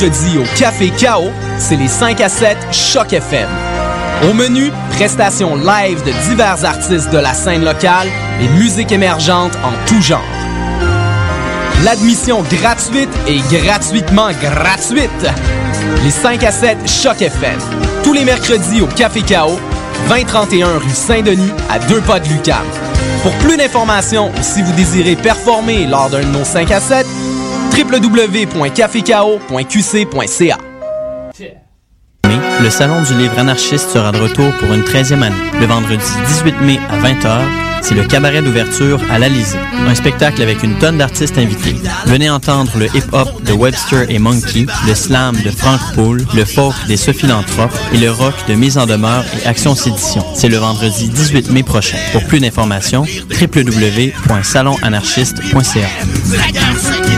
mercredis au Café Chaos, c'est les 5 à 7 Choc FM. Au menu, prestations live de divers artistes de la scène locale et musique émergente en tout genre. L'admission gratuite et gratuitement gratuite. Les 5 à 7 Choc FM. Tous les mercredis au Café Chaos, 2031 rue Saint-Denis, à deux pas de Lucam. Pour plus d'informations ou si vous désirez performer lors d'un de nos 5 à 7, www.cafecao.qc.ca. Le Salon du livre anarchiste sera de retour pour une 13e année. Le vendredi 18 mai à 20h, c'est le cabaret d'ouverture à l'Alizé. Un spectacle avec une tonne d'artistes invités. Venez entendre le hip-hop de Webster et Monkey, le slam de Frank Poole, le folk des Sophilanthropes et le rock de Mise en demeure et Action Sédition. C'est le vendredi 18 mai prochain. Pour plus d'informations, www.salonanarchiste.ca.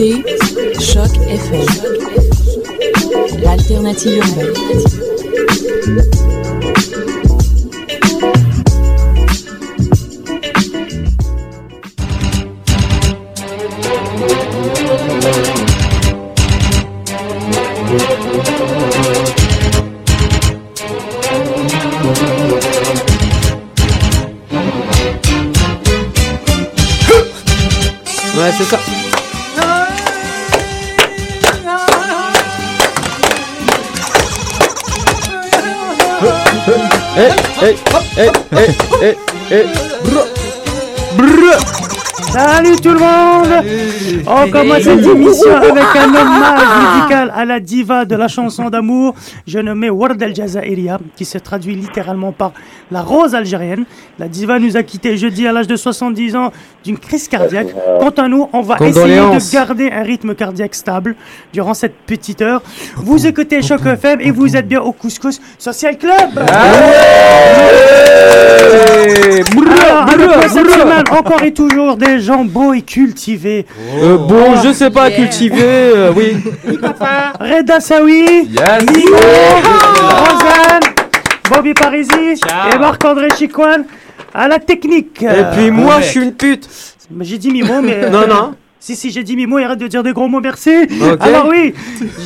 écoutez Choc FM, l'alternative urbaine. Ouais, c'est ça. Hey, hey, hey, hey, hey, hey, brr, brr. Salut tout le monde. On commence cette émission avec un hommage musical à la diva de la chanson d'amour, je nommée Ward El Jazairiya, qui se traduit littéralement par la rose algérienne. La diva nous a quittés jeudi à l'âge de 70 ans d'une crise cardiaque. Quant à nous, on va essayer de garder un rythme cardiaque stable durant cette petite heure. Vous écoutez Choc FM et vous êtes bien au Couscous Social Club. Alors, avec cette semaine, encore et toujours des gens beaux et cultivés. Euh, bon, je sais pas, cultiver, euh, oui. Reda Sawi, Yes. Mimo, Rosanne, Bobby Parisi et Marc-André Chicoine à la technique. Et puis moi, je suis une pute. J'ai dit Mimo, mais... Non, non. Si, si, j'ai dit Mimo, et arrête de dire des gros mots, merci. Alors oui,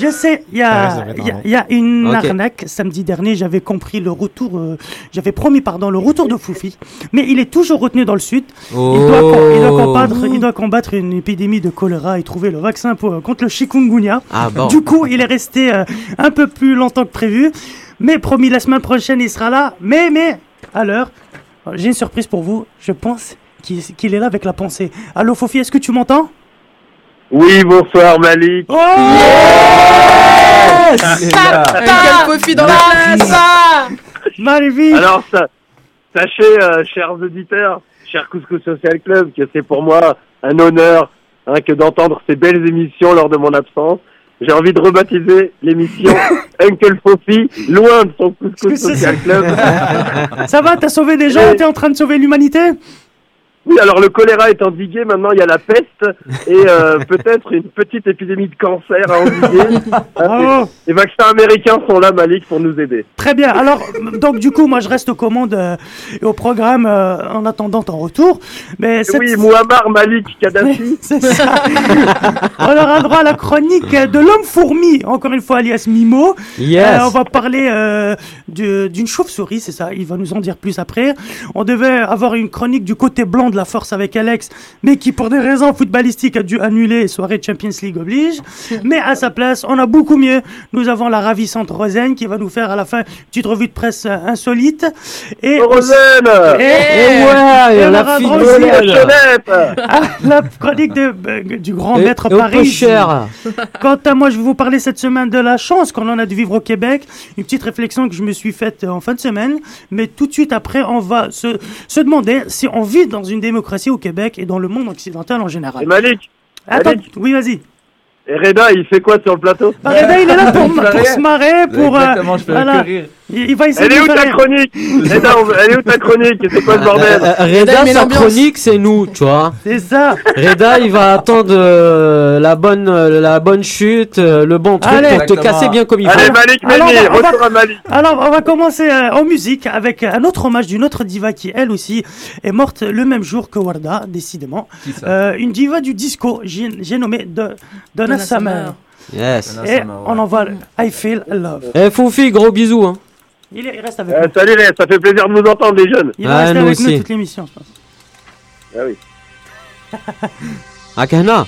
je sais, il y y a- y une arnaque. Samedi dernier, j'avais compris le retour, euh, j'avais promis, pardon, le retour de Foufi. Mais il est toujours retenu dans le sud. Il, doit, com- il, doit Oh. combattre, il doit combattre une épidémie de choléra et trouver le vaccin pour, contre le chikungunya. Ah bon. Du coup, il est resté euh, un peu plus longtemps que prévu. Mais promis, la semaine prochaine, il sera là. Mais, mais, à l'heure, j'ai une surprise pour vous. Je pense qu'il qu'il est là avec la pensée. Allô, Fofi, est-ce que tu m'entends? Oui, bonsoir Malik. Oh Quel Fofi dans la place Malvie Alors, sa- sachez, euh, chers auditeurs, chers Couscous Social Club, que c'est pour moi un honneur hein, que d'entendre ces belles émissions lors de mon absence. J'ai envie de rebaptiser l'émission Uncle Fofi, loin de son Couscous Social Club. Ça va, t'as sauvé des gens, t'es en train de sauver l'humanité? Oui, alors le choléra est endigué, maintenant il y a la peste et euh, peut-être une petite épidémie de cancer à endiguer. Bravo. Les vaccins américains sont là, Malik, pour nous aider. Très bien. Alors, donc du coup, moi, je reste aux commandes euh, et au programme euh, en attendant ton retour. Mais cette- Oui, Muammar Malik Kadhafi. c'est ça. on aura droit à la chronique de l'homme fourmi, encore une fois alias Mimo. Yes. Euh, on va parler euh, du- d'une chauve-souris, c'est ça. Il va nous en dire plus après. On devait avoir une chronique du côté blanc de la force avec Alex, mais qui, pour des raisons footballistiques, a dû annuler soirée Champions League oblige. Mais à sa place, on a beaucoup mieux. Nous avons la ravissante Rosen qui va nous faire à la fin une petite revue de presse euh, insolite. Et Rosen Et, Eh ouais, et on la fille de la chronique de- euh, du grand Et- maître et Paris. cher. Quant à moi, je vais vous parler cette semaine de la chance qu'on en a de vivre au Québec. Une petite réflexion que je me suis faite euh, en fin de semaine. Mais tout de suite après, on va se, se demander si on vit dans une démocratie au Québec et dans le monde occidental en Et général. Malik, Attends, Malik. oui, vas-y. et Reda, il fait quoi sur le plateau? Bah, Reda, il est là pour, se marrer, pour... euh, Exactement, je fais voilà. rire. Il, il va essayer Elle est de où nous ta faire... chronique Reda, elle est où ta chronique C'est quoi ce bordel Euh, euh, Reda, met sa chronique, c'est nous, tu vois. C'est ça. Reda, il va attendre euh, la bonne, euh, la bonne chute, euh, le bon truc Allez. pour te casser bien comme il Allez, faut. Malik va- on va- retour à Malik. Alors, on va commencer euh, en musique avec un autre hommage d'une autre diva qui, elle aussi, est morte le même jour que Warda, décidément. Qui ça Euh, une diva du disco, j'ai nommé de, Donna, Donna Summer. Summer. Yes. Donna Et Summer, ouais. on envoie I Feel Love. Eh, Foufi, gros bisous, hein. Il, est- il reste avec Euh, nous. salut les, ça fait plaisir de vous entendre les jeunes. Il va Ah, rester nous avec nous toute l'émission, je pense. Ah oui. Akana.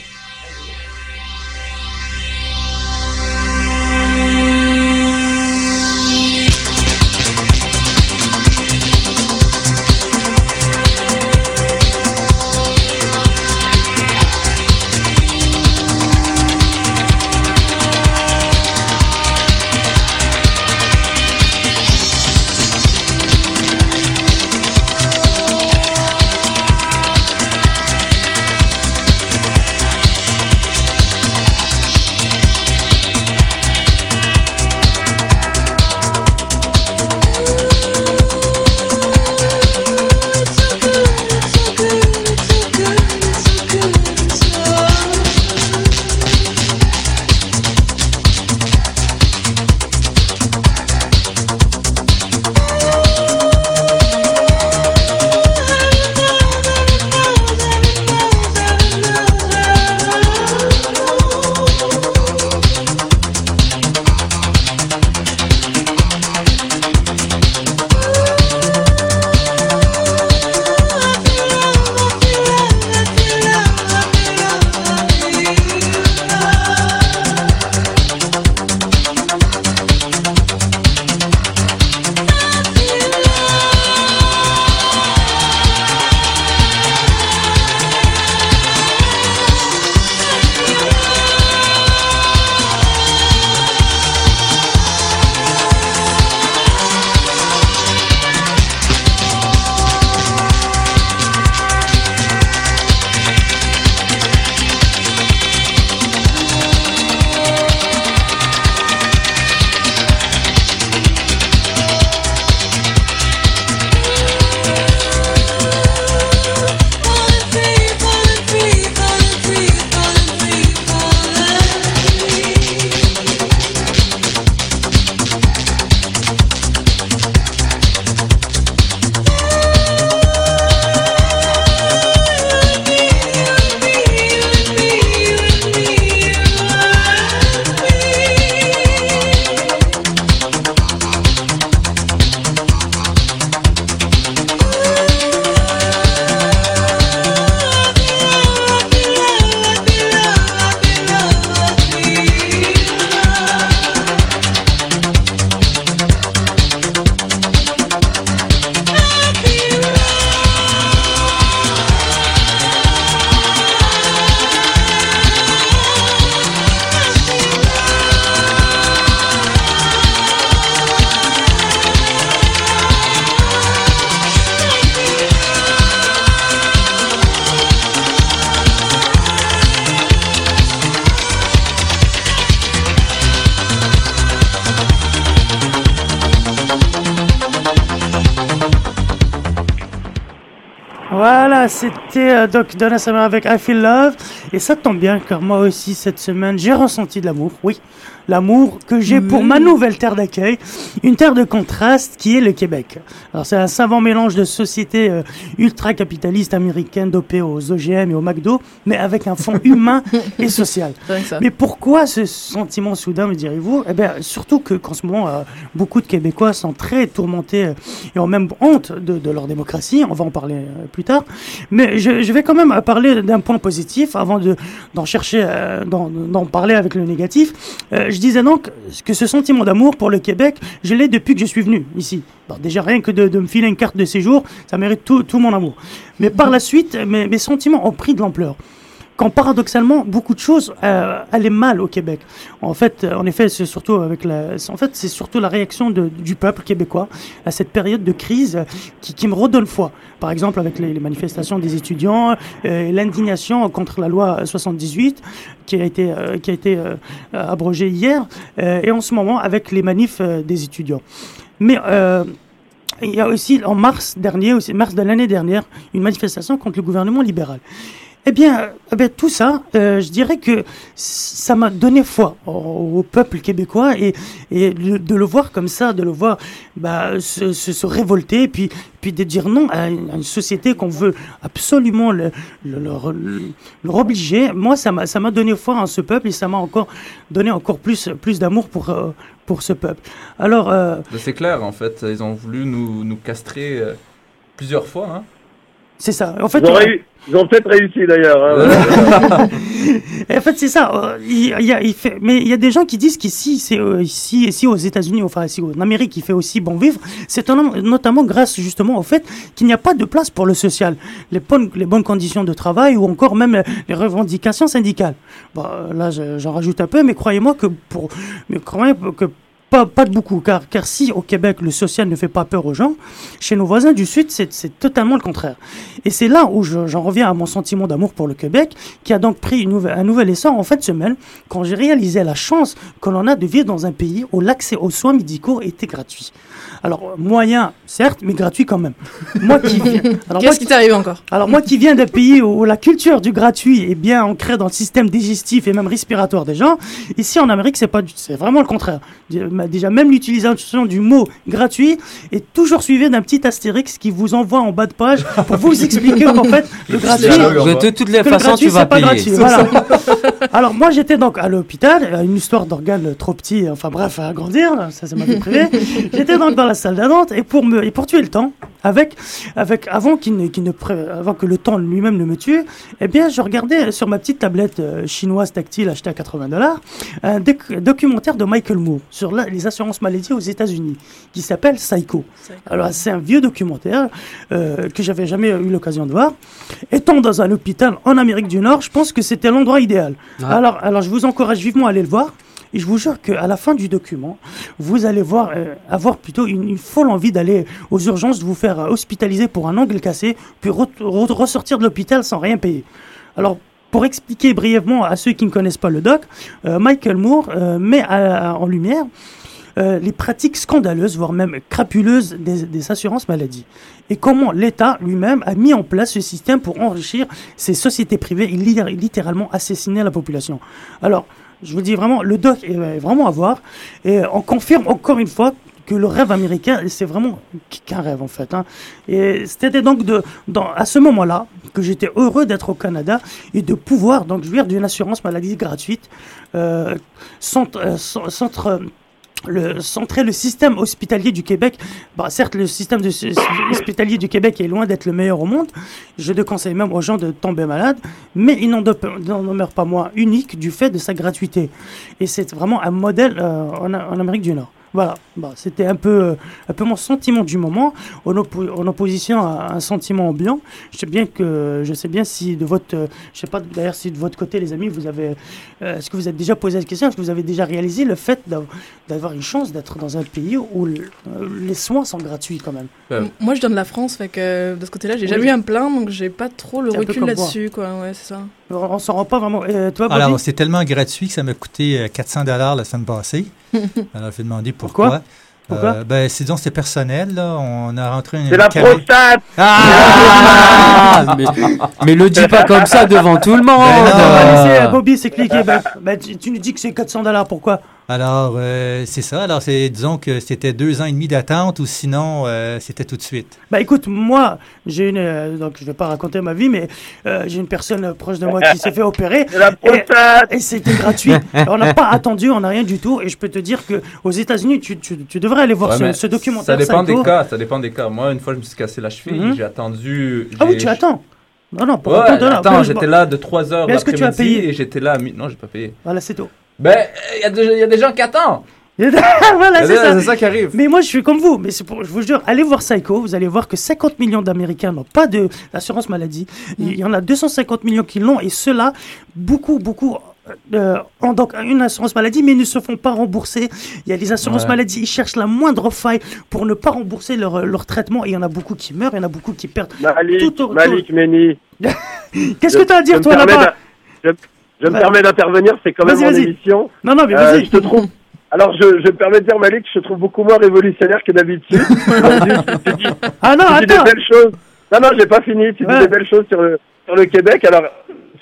Euh, donc Donna Summer avec I Feel Love. Et ça tombe bien, car moi aussi, cette semaine, j'ai ressenti de l'amour. Oui, l'amour que j'ai pour ma nouvelle terre d'accueil, une terre de contraste qui est le Québec. Alors, c'est un savant mélange de sociétés euh, ultra-capitalistes américaines dopées aux OGM et au McDo, mais avec un fond humain et social. Mais pourquoi ce sentiment soudain, me direz-vous? Eh bien, surtout que qu'en ce moment, euh, beaucoup de Québécois sont très tourmentés euh, et ont même honte de, de leur démocratie. On va en parler plus tard. Mais je, je vais quand même parler d'un point positif avant de d'en chercher, euh, d'en d'en parler avec le négatif. Euh, je disais donc que ce sentiment d'amour pour le Québec, je l'ai depuis que je suis venu ici. Bon, déjà rien que de, de me filer une carte de séjour, ça mérite tout, tout mon amour. Mais par la suite, mes, sentiments ont pris de l'ampleur quand paradoxalement beaucoup de choses euh, allaient mal au Québec. En fait, euh, en effet, c'est surtout avec la, en fait, c'est surtout la réaction du peuple québécois à cette période de crise euh, qui, me redonne foi. Par exemple, avec les, manifestations des étudiants, l'indignation contre la loi 78 qui a été qui a été abrogée hier, et en ce moment avec les manifs des étudiants. Mais il y a aussi en mars dernier, aussi mars de l'année dernière, une manifestation contre le gouvernement libéral. Eh bien, eh bien, tout ça, euh, je dirais que ça m'a donné foi au, peuple québécois et, et de, le voir comme ça, de le voir bah, se, révolter, puis, puis de dire non à une, société qu'on veut absolument le, le, leur, obliger. Moi, ça m'a donné foi en ce peuple et ça m'a encore donné encore plus, plus d'amour pour, euh, pour ce peuple. Alors, euh, C'est clair, en fait. Ils ont voulu nous, nous castrer plusieurs fois. Hein. C'est ça. En fait, Ils ont, ils ont peut-être réussi d'ailleurs. hein. En fait, c'est ça. euh, il, y a, il fait, mais il y a des gens qui disent qu'ici, c'est euh, ici, ici aux États-Unis, enfin ici en Amérique, il fait aussi bon vivre. C'est notamment grâce justement au fait qu'il n'y a pas de place pour le social, les bonnes, les bonnes conditions de travail ou encore même les revendications syndicales. Bon, euh, là, je- j'en rajoute un peu, mais croyez-moi que pour, mais croyez que pas, pas de beaucoup, car, car si au Québec le social ne fait pas peur aux gens, chez nos voisins du Sud, c'est totalement le contraire. Et c'est là où je- j'en reviens à mon sentiment d'amour pour le Québec, qui a donc pris une nouvelle- un nouvel essor en fin de semaine, quand j'ai réalisé la chance que l'on a de vivre dans un pays où l'accès aux soins médicaux était gratuit. Alors, moyen, certes, mais gratuit quand même. Moi qui viens, Qu'est-ce qui t'est arrivé encore? Alors moi qui viens d'un pays où la culture du gratuit est bien ancrée dans le système digestif et même respiratoire des gens, ici en Amérique c'est pas du- c'est vraiment le contraire. Déjà même l'utilisation du mot gratuit est toujours suivie d'un petit astérix qui vous envoie en bas de page pour vous expliquer qu'en fait le gratuit De toutes- les façons, gratuit, tu vas pas payer. gratuit, voilà. Alors moi j'étais donc à l'hôpital, une histoire d'organes trop petit, enfin bref à agrandir, là, ça c'est ma vie privée. J'étais donc dans la salle d'attente et pour me et pour tuer le temps, avec avec avant qu'il ne, qu'il ne pré- avant que le temps lui-même ne me tue, eh bien je regardais sur ma petite tablette euh, chinoise tactile achetée à 80 dollars un doc- documentaire de Michael Moore sur la- les assurances maladie aux États-Unis qui s'appelle Psycho. Alors c'est un vieux documentaire euh, que j'avais jamais eu l'occasion de voir. Étant dans un hôpital en Amérique du Nord, je pense que c'était l'endroit idéal. Ah. Alors, alors je vous encourage vivement à aller le voir. Et je vous jure qu'à la fin du document, vous allez voir, euh, avoir plutôt une, folle envie d'aller aux urgences, de vous faire euh, hospitaliser pour un ongle cassé, puis re- re- ressortir de l'hôpital sans rien payer. Alors, pour expliquer brièvement à ceux qui ne connaissent pas le doc, euh, Michael Moore met en lumière les pratiques scandaleuses, voire même crapuleuses des, des assurances maladie. Et comment l'État lui-même a mis en place ce système pour enrichir ces sociétés privées et li- littéralement assassiner la population. Alors, je vous dis vraiment, le doc est vraiment à voir. Et on confirme encore une fois que le rêve américain, c'est vraiment qu'un rêve en fait. hein. Et c'était donc de, dans, à ce moment-là que j'étais heureux d'être au Canada et de pouvoir donc jouir d'une assurance maladie gratuite, euh, centre, euh, cent- centre, euh, le, centrer le système hospitalier du Québec. Bah, certes, le système hospitalier du Québec est loin d'être le meilleur au monde. Je déconseille même aux gens de tomber malades, mais il n'en de- n'en demeure pas moins unique du fait de sa gratuité. Et c'est vraiment un modèle euh, en Amérique du Nord. Voilà, bah, c'était un peu, euh, un peu mon sentiment du moment, en, oppo- en opposition à un sentiment ambiant. Je sais bien que, je sais bien si de votre, euh, je sais pas d'ailleurs si de votre côté, les amis, vous avez, euh, est-ce que vous êtes déjà posé cette question, est-ce que vous avez déjà réalisé le fait d'av- d'avoir une chance d'être dans un pays où le- euh, les soins sont gratuits quand même? Moi, je viens de la France, fait que euh, de ce côté-là, j'ai Oui. jamais eu à me plaindre, donc j'ai pas trop le un recul là-dessus, quoi. Ouais, c'est ça. On, s'en rend pas vraiment. Euh, toi, Bobby? Alors, c'est tellement gratuit que ça m'a coûté euh, 400 dollars la semaine passée. Alors, je vais demander pourquoi. Pourquoi? Pourquoi? Euh, ben, c'est donc c'est personnel, là. On a rentré une. C'est la carré- prostate Ah mais, mais le dis pas comme ça devant tout le monde. Laisser Euh, euh, Bobby s'expliquer. Ben, ben, tu, tu nous dis que c'est 400 dollars, pourquoi? Alors, euh, c'est ça. Alors, c'est, disons que c'était deux ans et demi d'attente ou sinon, euh, c'était tout de suite? Bah écoute, moi, j'ai une. euh, donc je vais pas raconter ma vie, mais euh, j'ai une personne proche de moi qui s'est fait opérer. C'est la prostate Et c'était gratuit. on n'a pas attendu, on n'a rien du tout. Et je peux te dire que aux États-Unis, tu, tu, tu devrais aller voir Ouais, ce, ce documentaire. Ça dépend des cas, ça dépend des cas. Moi, une fois, je me suis cassé la cheville, Mhm. j'ai attendu. Ah oui, tu attends. Non, non, pour Ouais, attends, ben, je- j'étais là de 3h Mais est-ce que tu as payé? et j'étais là à Non, j'ai pas payé. Voilà, c'est tout. Ben, il y, a des- y a des gens qui attendent. voilà, c'est ça. c'est ça qui arrive. Mais moi, je suis comme vous. Mais c'est pour, je vous jure, allez voir Psycho. Vous allez voir que 50 millions d'Américains n'ont pas d'assurance maladie. Il y en a 250 millions qui l'ont. Et ceux-là, beaucoup, beaucoup euh, ont donc une assurance maladie, mais ne se font pas rembourser. Il y a des assurances Ouais. maladie. Ils cherchent la moindre faille pour ne pas rembourser leur, leur traitement. Et il y en a beaucoup qui meurent. Il y en a beaucoup qui perdent. Malik, Tout au- Malik Méni. Qu'est-ce que tu as à dire, toi, là-bas? Je, me Vas- permets d'intervenir, c'est quand même mon émission. Non, non, mais Euh, vas-y. je te trouve. Alors, je, je me permets de dire, Malik, je te trouve beaucoup moins révolutionnaire que d'habitude. Ah non, tu dis des belles choses. Non, non, j'ai pas fini. Tu Ouais. dis des belles choses sur le, sur le Québec. Alors,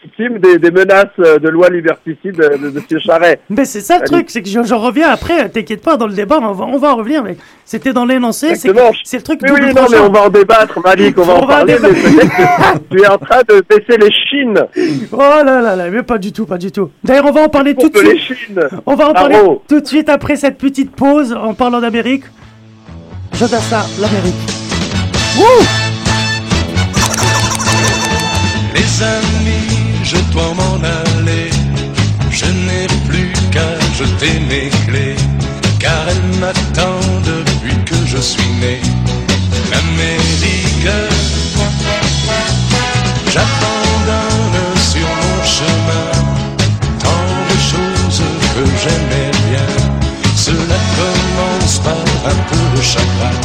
victime des, des menaces euh, de loi liberticide de, de, de M. Charret. Mais c'est ça le truc, c'est que j'en reviens après, t'inquiète pas, dans le débat, on va, on va en revenir, mais c'était dans l'énoncé, c'est que- Exactement. c'est le truc Oui, double oui, non, mais on va en débattre, Malik, on va On en va parler, mais débattre. peut-être que tu es en train de baisser les chines. Oh là là là, mais pas du tout, pas du tout. D'ailleurs, on va en parler tout de les suite. chines. On va en parler tout de suite après cette petite pause en parlant d'Amérique. Jodassa, l'Amérique. Wouh Les amis, je dois m'en aller. Je n'ai plus qu'à jeter mes clés, car elles m'attendent depuis que je suis né. L'Amérique, j'abandonne sur mon chemin tant de choses que j'aimais bien. Cela commence par un peu de chagrin.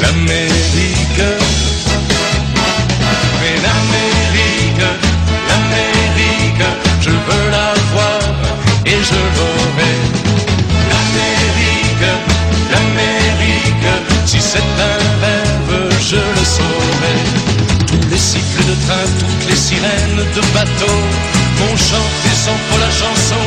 L'Amérique. Toutes les sirènes de bateau. Vont chanter sans pour la chanson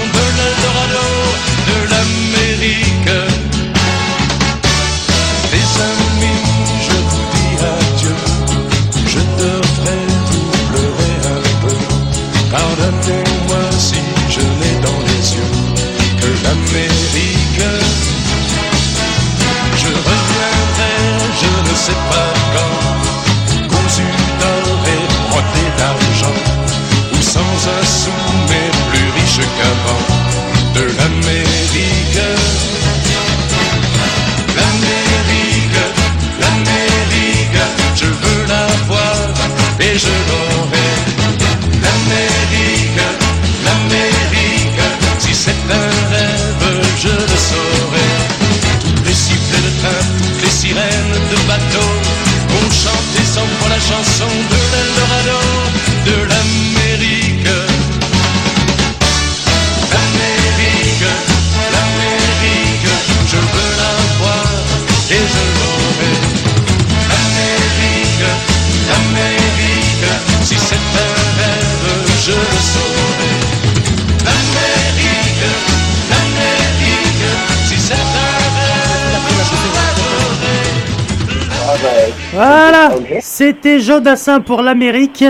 Voilà, c'était Jodassin pour l'Amérique.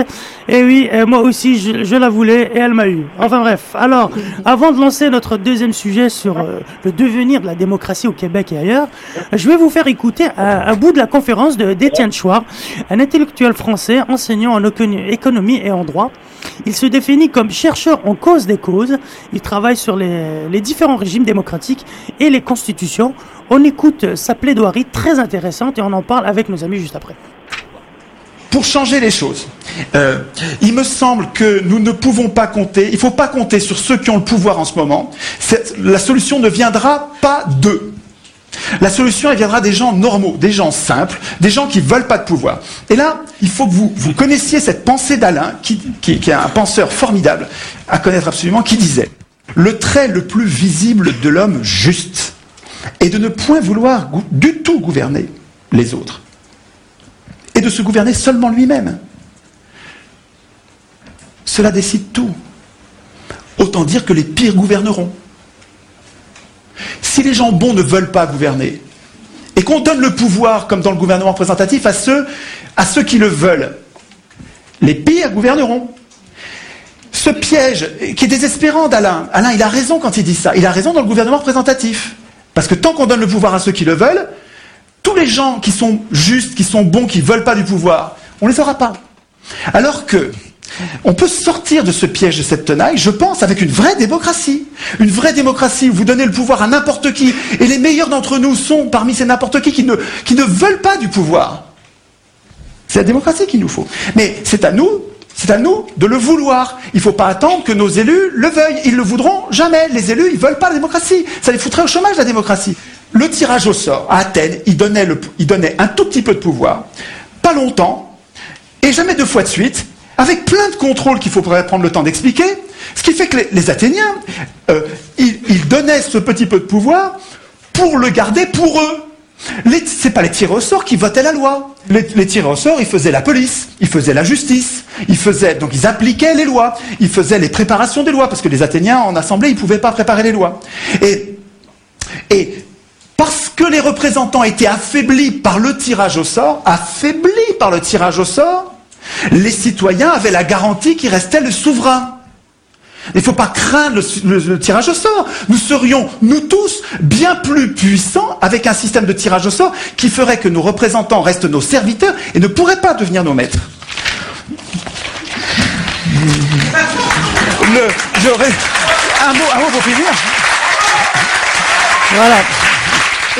Et oui, euh, moi aussi, je, la voulais et elle m'a eu. Enfin bref, alors, avant de lancer notre deuxième sujet sur euh, le devenir de la démocratie au Québec et ailleurs, je vais vous faire écouter un, bout de la conférence d'Étienne Chouard, un intellectuel français enseignant en écono- économie et en droit. Il se définit comme chercheur en cause des causes. Il travaille sur les, les différents régimes démocratiques et les constitutions. On écoute sa plaidoirie très intéressante et on en parle avec nos amis juste après. Pour changer les choses. Euh, il me semble que nous ne pouvons pas compter, il ne faut pas compter sur ceux qui ont le pouvoir en ce moment. La solution ne viendra pas d'eux. La solution, elle viendra des gens normaux, des gens simples, des gens qui veulent pas de pouvoir. Et là, il faut que vous, connaissiez cette pensée d'Alain, qui, est un penseur formidable, à connaître absolument, qui disait Le trait le plus visible de l'homme juste et de ne point vouloir du tout gouverner les autres, et de se gouverner seulement lui-même. Cela décide tout. Autant dire que les pires gouverneront. Si les gens bons ne veulent pas gouverner, et qu'on donne le pouvoir, comme dans le gouvernement représentatif, à ceux, qui le veulent, les pires gouverneront. Ce piège qui est désespérant d'Alain, Alain, il a raison quand il dit ça, il a raison dans le gouvernement représentatif. Parce que tant qu'on donne le pouvoir à ceux qui le veulent, tous les gens qui sont justes, qui sont bons, qui ne veulent pas du pouvoir, on ne les aura pas. Alors que on peut sortir de ce piège de cette tenaille, je pense, avec une vraie démocratie. Une vraie démocratie où vous donnez le pouvoir à n'importe qui. Et les meilleurs d'entre nous sont parmi ces n'importe qui qui ne, veulent pas du pouvoir. C'est la démocratie qu'il nous faut. Mais c'est à nous, c'est à nous de le vouloir. Il ne faut pas attendre que nos élus le veuillent. Ils ne le voudront jamais. Les élus, ils ne veulent pas la démocratie. Ça les foutrait au chômage, la démocratie. Le tirage au sort, à Athènes, il donnait, un tout petit peu de pouvoir, pas longtemps, et jamais deux fois de suite, avec plein de contrôles qu'il faudrait prendre le temps d'expliquer, ce qui fait que les, Athéniens, euh, ils, donnaient ce petit peu de pouvoir pour le garder pour eux. Les- C'est pas les tirés au sort qui votaient la loi. Les, les au sort, ils faisaient la police, ils faisaient la justice, ils faisaient donc ils appliquaient les lois, ils faisaient les préparations des lois parce que les Athéniens en assemblée ils pouvaient pas préparer les lois. Parce que les représentants étaient affaiblis par le tirage au sort, affaiblis par le tirage au sort, les citoyens avaient la garantie qu'il restait le souverain. Il ne faut pas craindre le, tirage au sort. Nous serions, nous tous, bien plus puissants avec un système de tirage au sort qui ferait que nos représentants restent nos serviteurs et ne pourraient pas devenir nos maîtres. Le, un mot, un mot pour finir. Voilà.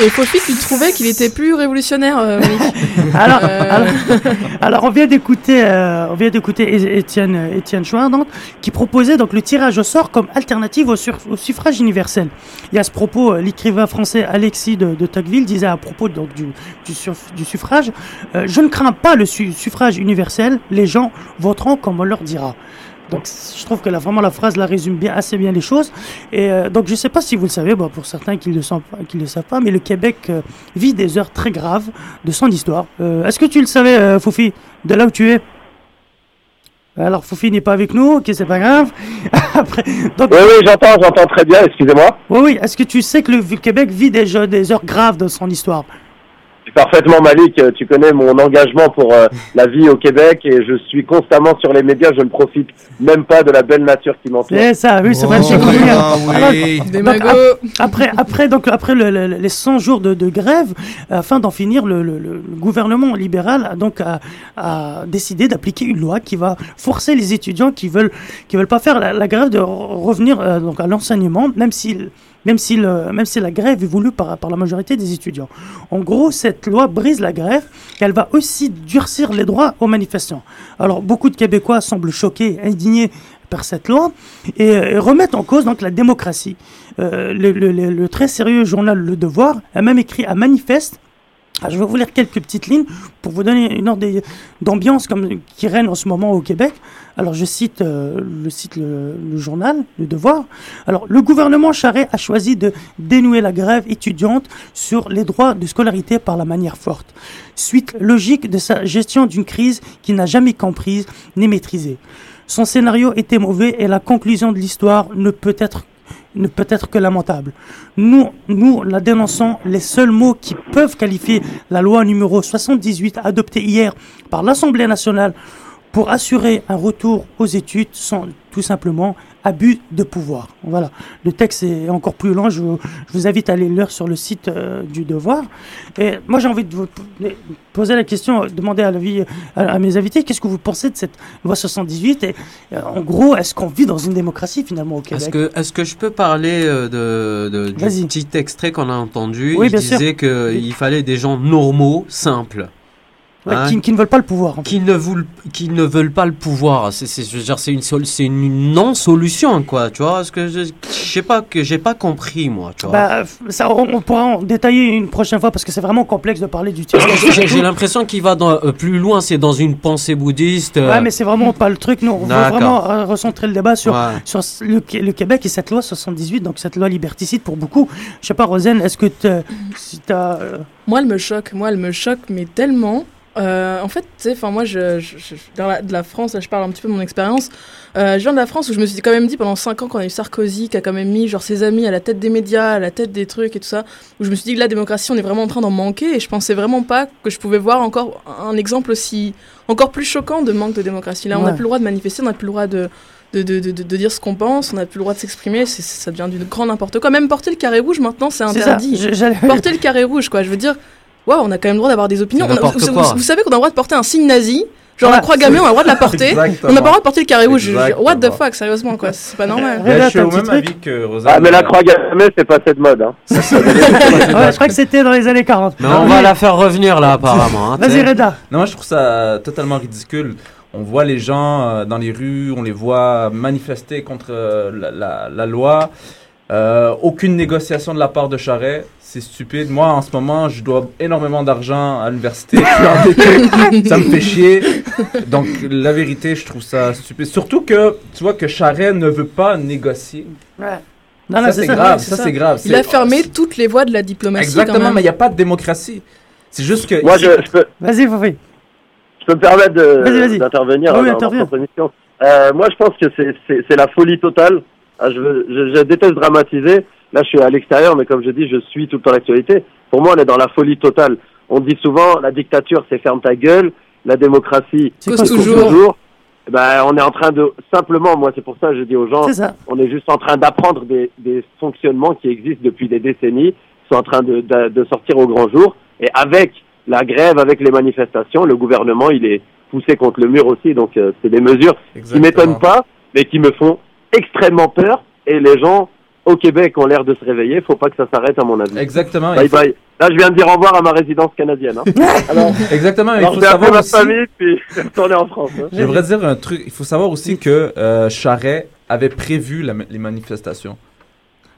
Et Fofi, tu trouvais qu'il était plus révolutionnaire, euh, Alors, Euh, alors, alors, on vient d'écouter, euh, on vient d'écouter Étienne, euh, Étienne Chouin, donc, qui proposait donc le tirage au sort comme alternative au, sur- au suffrage universel. A à ce propos, l'écrivain français Alexis de, de Tocqueville disait à propos donc du, du, suff- du suffrage, je ne crains pas le su- suffrage universel, les gens voteront comme on leur dira. Donc je trouve que là, vraiment la phrase la résume bien, assez bien les choses. Et euh, donc je ne sais pas si vous le savez, bon, pour certains qui ne le, savent pas- qui le savent pas, mais le Québec euh, vit des heures très graves de son histoire. Euh, Est-ce que tu le savais, Foufi, de là où tu es? Alors Foufi n'est pas avec nous, ok, c'est pas grave. Après, donc, Oui, oui, j'entends, j'entends très bien, excusez-moi. oui, oui. Est-ce que tu sais que le Québec vit des, jeux- des heures graves de son histoire? Parfaitement, Malik, euh, tu connais mon engagement pour euh, la vie au Québec et je suis constamment sur les médias, je ne profite même pas de la belle nature qui m'entoure. C'est ça, oui, c'est Oh, vrai. j'ai compris. ah ap- après, après, donc, après le- le- les 100 jours de, de grève, afin d'en finir, le, le- le gouvernement libéral a donc a, a décidé d'appliquer une loi qui va forcer les étudiants qui veulent qui veulent pas faire la, la grève de re- revenir euh, donc à l'enseignement, même si même si, la grève est voulue par, la majorité des étudiants. En gros, cette loi brise la grève et elle va aussi durcir les droits aux manifestants. Alors, beaucoup de Québécois semblent choqués, indignés par cette loi et, et remettent en cause donc la démocratie. Euh, le- le très sérieux journal Le Devoir a même écrit un manifeste. Ah, je vais vous lire quelques petites lignes pour vous donner une ordre d'ambiance qui règne en ce moment au Québec. Alors je cite euh, le cite le, journal Le Devoir. Alors le gouvernement Charest a choisi de dénouer la grève étudiante sur les droits de scolarité par la manière forte. Suite logique de sa gestion d'une crise qu'il n'a jamais comprise ni maîtrisée. Son scénario était mauvais et la conclusion de l'histoire ne peut être ne peut être que lamentable. Nous, la dénonçons. Les seuls mots qui peuvent qualifier la loi numéro 78 adoptée hier par l'Assemblée nationale pour assurer un retour aux études sont tout simplement abus de pouvoir. Voilà. Le texte est encore plus long. Je, vous- je vous invite à aller le lire sur le site euh, du Devoir. Et moi, j'ai envie de vous poser la question, euh, demander à, l'avis- à, à mes invités, qu'est-ce que vous pensez de cette loi 78 Et euh, en gros, est-ce qu'on vit dans une démocratie finalement au Québec? Est-ce que, je peux parler euh, de, de- du petit extrait qu'on a entendu? Oui, Il disait qu'il fallait des gens normaux, simples. Ouais, Hein qui, qui ne veulent pas le pouvoir. en fait. qui ne veulent qui ne veulent pas le pouvoir c'est c'est je veux dire c'est une sol- c'est une non solution quoi tu vois ce que je sais pas que j'ai pas compris moi tu vois Bah, ça, on, on pourra en détailler une prochaine fois parce que c'est vraiment complexe de parler du terrorisme. j'ai j'ai l'impression qu'il va dans, euh, plus loin c'est dans une pensée bouddhiste euh, Ouais, mais c'est vraiment pas le truc. Nous, on veut vraiment euh, recentrer le débat sur, Ouais. sur le, Qué- le Québec et cette loi 78, donc cette loi liberticide pour beaucoup. Je sais pas, Rosane, est-ce que si t'as. euh, Moi, elle me choque. Moi, elle me choque, mais tellement. Euh, en fait, tu sais, moi, je, je- je- dans la, de la France, là, je parle un petit peu de mon expérience. Euh, je viens de la France où je me suis quand même dit pendant 5 ans qu'on a eu Sarkozy qui a quand même mis genre ses amis à la tête des médias, à la tête des trucs et tout ça, où je me suis dit que la démocratie, on est vraiment en train d'en manquer et je pensais vraiment pas que je pouvais voir encore un exemple aussi encore plus choquant de manque de démocratie. Là, on n'a plus le droit de manifester, on n'a plus le droit de de, de, de, de- dire ce qu'on pense, on n'a plus le droit de s'exprimer, ça devient du grand n'importe quoi. Même porter le carré rouge maintenant, c'est interdit. Porter le carré rouge, quoi. Je veux dire, waouh, on a quand même le droit d'avoir des opinions. On a- vous, quoi. vous- vous savez qu'on a le droit de porter un signe nazi Genre la croix gammée, on a le droit de la porter. on n'a pas le droit de porter le carré rouge. What the fuck, sérieusement, quoi. C'est pas normal. Je suis au même avis que Rosanne. Ah, mais la croix gammée, c'est pas cette mode. Hein. ouais, je crois que c'était dans les années 40. mais on va la faire revenir là apparemment hein, Vas-y. Reda. Non, moi je trouve ça totalement ridicule. On voit les gens euh, dans les rues, on les voit manifester contre euh, la, la- la loi. Euh, aucune négociation de la part de Charret. C'est stupide. Moi, en ce moment, je dois énormément d'argent à l'université. Ça me fait chier. Donc, la vérité, je trouve ça stupide. Surtout que, tu vois, que Charret ne veut pas négocier. Ouais. Non, non, ça, c'est ça. grave. Ça, c'est grave. Il a fermé toutes les voies de la diplomatie. Exactement, quand même. mais il n'y a pas de démocratie. C'est juste que. Moi, je, je peux, Vas-y, Fofi. je peux me permettre de- Vas-y, vas-y. d'intervenir oui, dans, dans émission. Euh, moi, je pense que c'est- la folie totale. Ah, je, veux- je, je déteste dramatiser. Là, je suis à l'extérieur, mais comme je dis, je suis tout le temps l'actualité. Pour moi, on est dans la folie totale. On dit souvent, la dictature, c'est ferme ta gueule. La démocratie, C'est toujours. toujours. Eh Ben, on est en train de simplement, moi, c'est pour ça que je dis aux gens, on est juste en train d'apprendre des, des fonctionnements qui existent depuis des décennies, qui sont en train de, de, de sortir au grand jour. Et avec la grève, avec les manifestations, le gouvernement, il est poussé contre le mur aussi. Donc, euh, c'est des mesures qui Exactement. m'étonnent pas, mais qui me font extrêmement peur. Et les gens au Québec ont l'air de se réveiller. Faut pas que ça s'arrête, à mon avis. Exactement. Bye faut- bye. Là, je viens de dire au revoir à ma résidence canadienne. Hein. Alors, Exactement. alors il faut savoir ma aussi- famille, puis vais retourner en France. hein. J'aimerais dire un truc. Il faut savoir aussi que euh, Charret avait prévu la- les manifestations.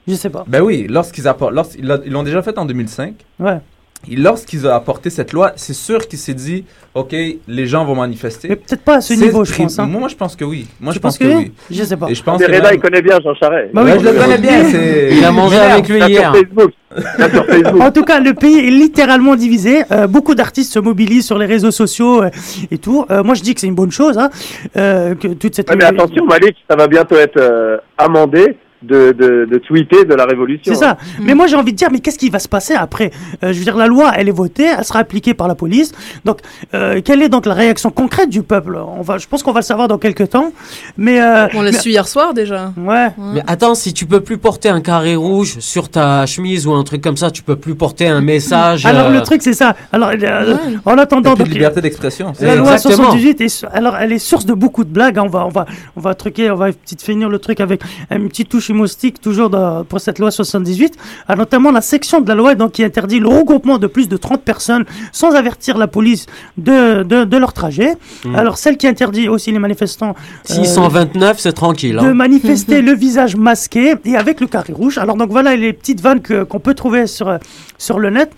Je sais pas. Ben oui, lorsqu'ils apportent, lorsqu'ils l'ont déjà fait en 2005. Ouais. Lorsqu'ils ont apporté cette loi, c'est sûr qu'il s'est dit, ok, les gens vont manifester. Mais peut-être pas à ce niveau, je pense. hein. Moi, je pense que oui. Moi, je pense que, que oui. Je sais pas. Et je pense Mais que Reda, même- il connaît bien Jean Charest. Bah oui, Ouais, je le connais bien. c'est- il a mangé avec lui hier sur Facebook. Bien sur Facebook. En tout cas, le pays est littéralement divisé. Euh, beaucoup d'artistes se mobilisent sur les réseaux sociaux euh, et tout. Euh, moi, je dis que c'est une bonne chose, hein, que toute cette. Ouais, mais attention, Malik, ça va bientôt être euh, amendé de, de, de tweeter de la révolution. C'est ça. Mais moi, j'ai envie de dire, mais qu'est-ce qui va se passer après Euh, Je veux dire, la loi, elle est votée, elle sera appliquée par la police. Donc, euh, quelle est donc la réaction concrète du peuple? On va, je pense qu'on va le savoir dans quelques temps. Mais euh, On l'a mais- su hier soir déjà. Ouais. mais attends si tu peux plus porter un carré rouge sur ta chemise ou un truc comme ça tu peux plus porter un message Alors euh, le truc, c'est ça. Alors, euh, en attendant, donc, liberté d'expression. La loi Exactement. 78 est, alors elle est source de beaucoup de blagues. hein. On va, on va, on va truquer, on va petite finir le truc avec une petite touche humoristique toujours dans- pour cette loi 78. Ah, notamment la section de la loi donc qui interdit le regroupement de plus de 30 personnes sans avertir la police de, de, de leur trajet. Mm. Alors celle qui interdit aussi les manifestants. euh, 629 c'est tranquille de hein. manifester le visage masqué et avec le carré rouge. Alors donc voilà les petites vannes qu'on peut trouver sur, euh, sur le net.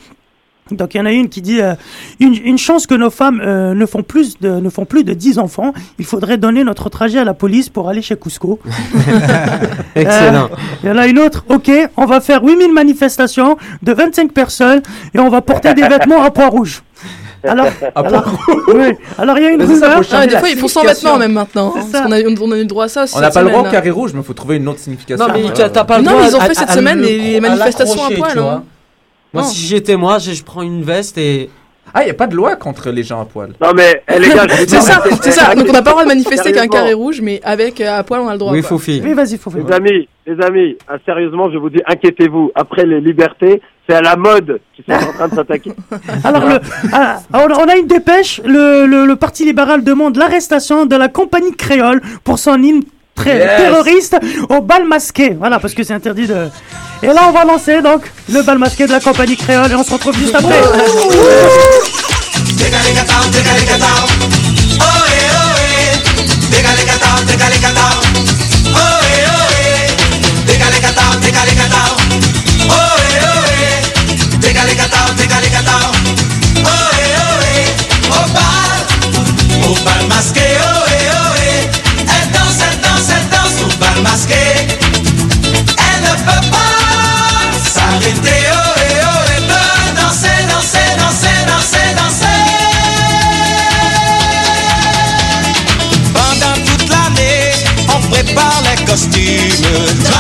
Donc il y en a une qui dit euh, une, une chance que nos femmes euh, ne font plus de ne font plus de 10 enfants. Il faudrait donner notre trajet à la police pour aller chez Cusco. excellent Euh, Il y en a une autre. OK, on va faire 8000 manifestations de 25 personnes et on va porter des vêtements à poids rouge. Alors, alors, oui. alors il y a une rumeur. faut Ah, des fois, ils font sans signification. vêtements même maintenant. hein, parce a, on a eu le droit à ça aussi On n'a pas le droit au carré rouge, mais il faut trouver une autre signification. non mais pas le Non, droit mais ils ont à- fait cette à semaine le- les manifestations à poil, vois. hein. Moi Non. si j'étais moi je, je prends une veste et Ah, il n'y a pas de loi contre les gens à poil. Non, mais eh, les gars, C'est ça, c'est ça. Donc on n'a pas le droit de manifester qu'un carré rouge, mais avec euh, à poil on a le droit. oui quoi. Foufi Oui, vas-y, faut faire. Les amis, les amis, ah, sérieusement, je vous dis, inquiétez-vous. Après les libertés, c'est à la mode qui sont en train de s'attaquer. Alors, le, ah, on a- on a une dépêche. Le, le, le Parti libéral demande l'arrestation de la compagnie créole pour son hymne très Yes. terroriste au bal masqué. Voilà, parce que c'est interdit de. Et là, on va lancer donc le bal masqué de la compagnie créole et on se retrouve juste après. Tecalicatao, tecalicatao. Oe, good.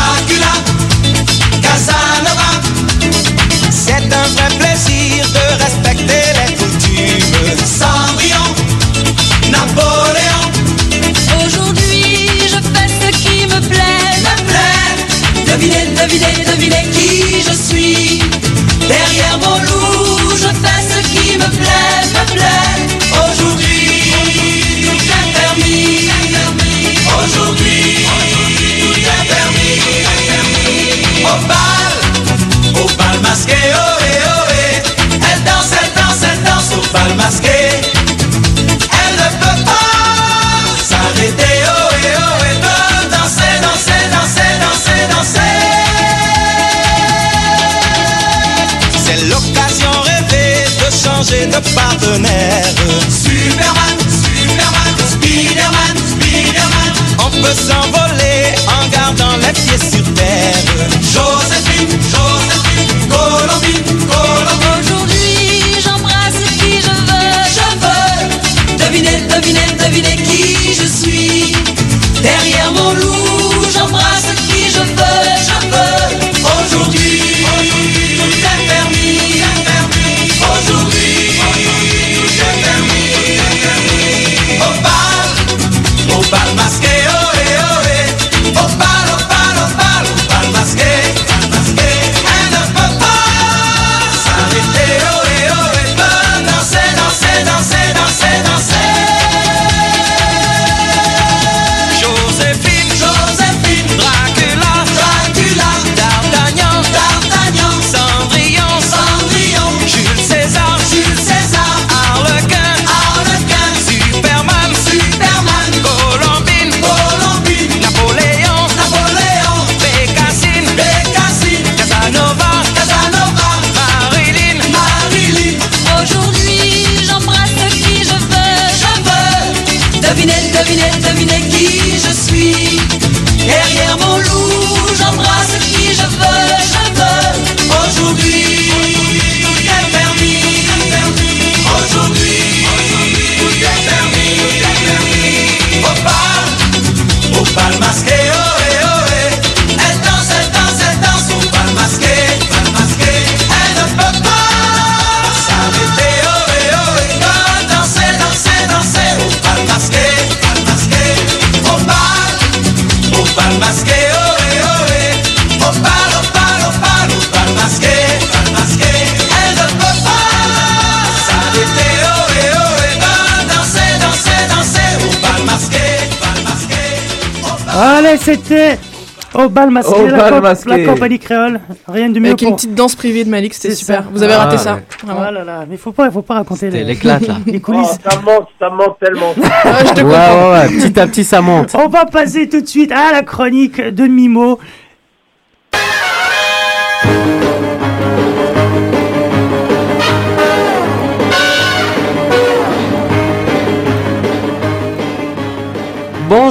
C'était au bal masqué, Au la, bal comp- masqué. la compagnie créole. Rien de mieux Avec une pour- petite danse privée de Malik, c'était C'est super. ça. Vous avez raté Ah, ça. ouais. Vraiment. Ah là là, mais faut pas, faut pas raconter les, l'éclate, là. les coulisses. Oh, ça me manque, ça me manque tellement. Ah, je te Ouais, comprends. ouais, ouais, petit à petit ça monte. On va passer tout de suite à la chronique de Mimo.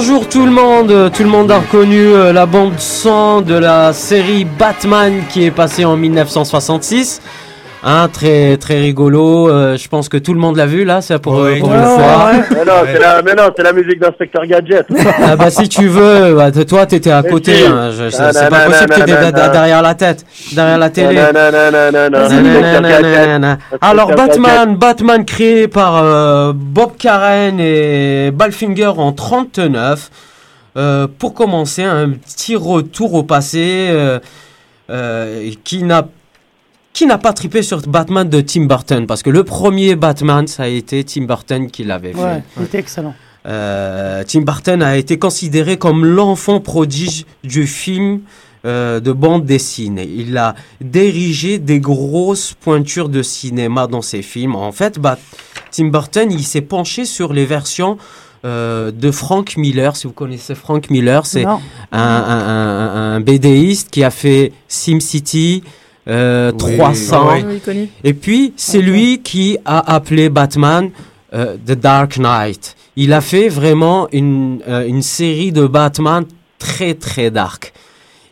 Bonjour tout le monde, tout le monde a reconnu euh, la bande son de la série Batman qui est passée en 1966. Hein, très très rigolo, euh, je pense que tout le monde l'a vu là, c'est pour, Oui. pour Ouais, une fois. ouais. Mais non, c'est la, mais non, c'est la musique d'inspecteur Gadget. Ah bah si tu veux, bah, toi t'étais à Mais côté, si. hein, je- c'est Ah, pas possible que t'étais derrière la tête, derrière la télé. Alors. Batman, Batman créé par euh, Bob Karen et Balfinger en 39. Euh, pour commencer, un petit retour au passé euh, euh, qui n'a qui n'a pas trippé sur Batman de Tim Burton? Parce que le premier Batman ça a été Tim Burton qui l'avait fait. Ouais, il était excellent. Euh, Tim Burton a été considéré comme l'enfant prodige du film euh, de bande dessinée. Il a dirigé des grosses pointures de cinéma dans ses films. En fait, Bat- Tim Burton, il s'est penché sur les versions euh, de Frank Miller. Si vous connaissez Frank Miller, c'est un, un, un, un BDiste qui a fait SimCity, euh, Oui, 300. oui, oui, connu. Et puis, c'est lui qui a appelé Batman euh, The Dark Knight. Il a fait vraiment une, euh, une série de Batman très, très dark.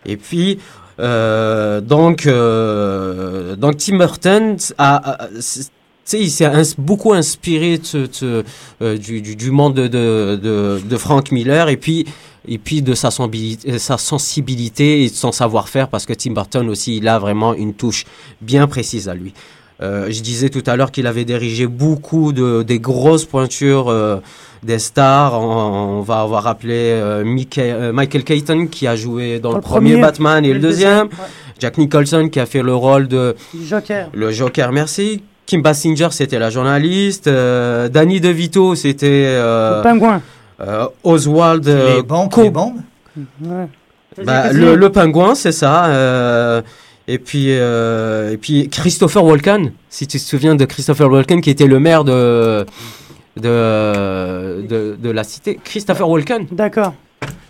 Et puis, euh, donc, euh, donc Tim Burton a, a- c'est- tu sais, il s'est ins- beaucoup inspiré de, euh, du, du, du monde de, de, de, de Frank Miller et puis, et puis de sa, sensibilité- sa sensibilité et de son savoir-faire parce que Tim Burton aussi, il a vraiment une touche bien précise à lui. Euh, je disais tout à l'heure qu'il avait dirigé beaucoup de des grosses pointures euh, des stars. On, on va avoir appelé euh, euh, Michael Keaton qui a joué dans, le, premier, Batman et, le deuxième. Jack Nicholson qui a fait le rôle de Joker. le Joker, merci. Kim Basinger, c'était la journaliste. Euh, Danny DeVito, c'était euh, Le pingouin. Euh, Oswald. euh, Les Co- les bombes Ouais. Bah, le, le pingouin, c'est ça. euh, et puis, euh, et puis Christopher Walken, si tu te souviens de Christopher Walken, qui était le maire de de, de, de la cité. Christopher Walken. D'accord.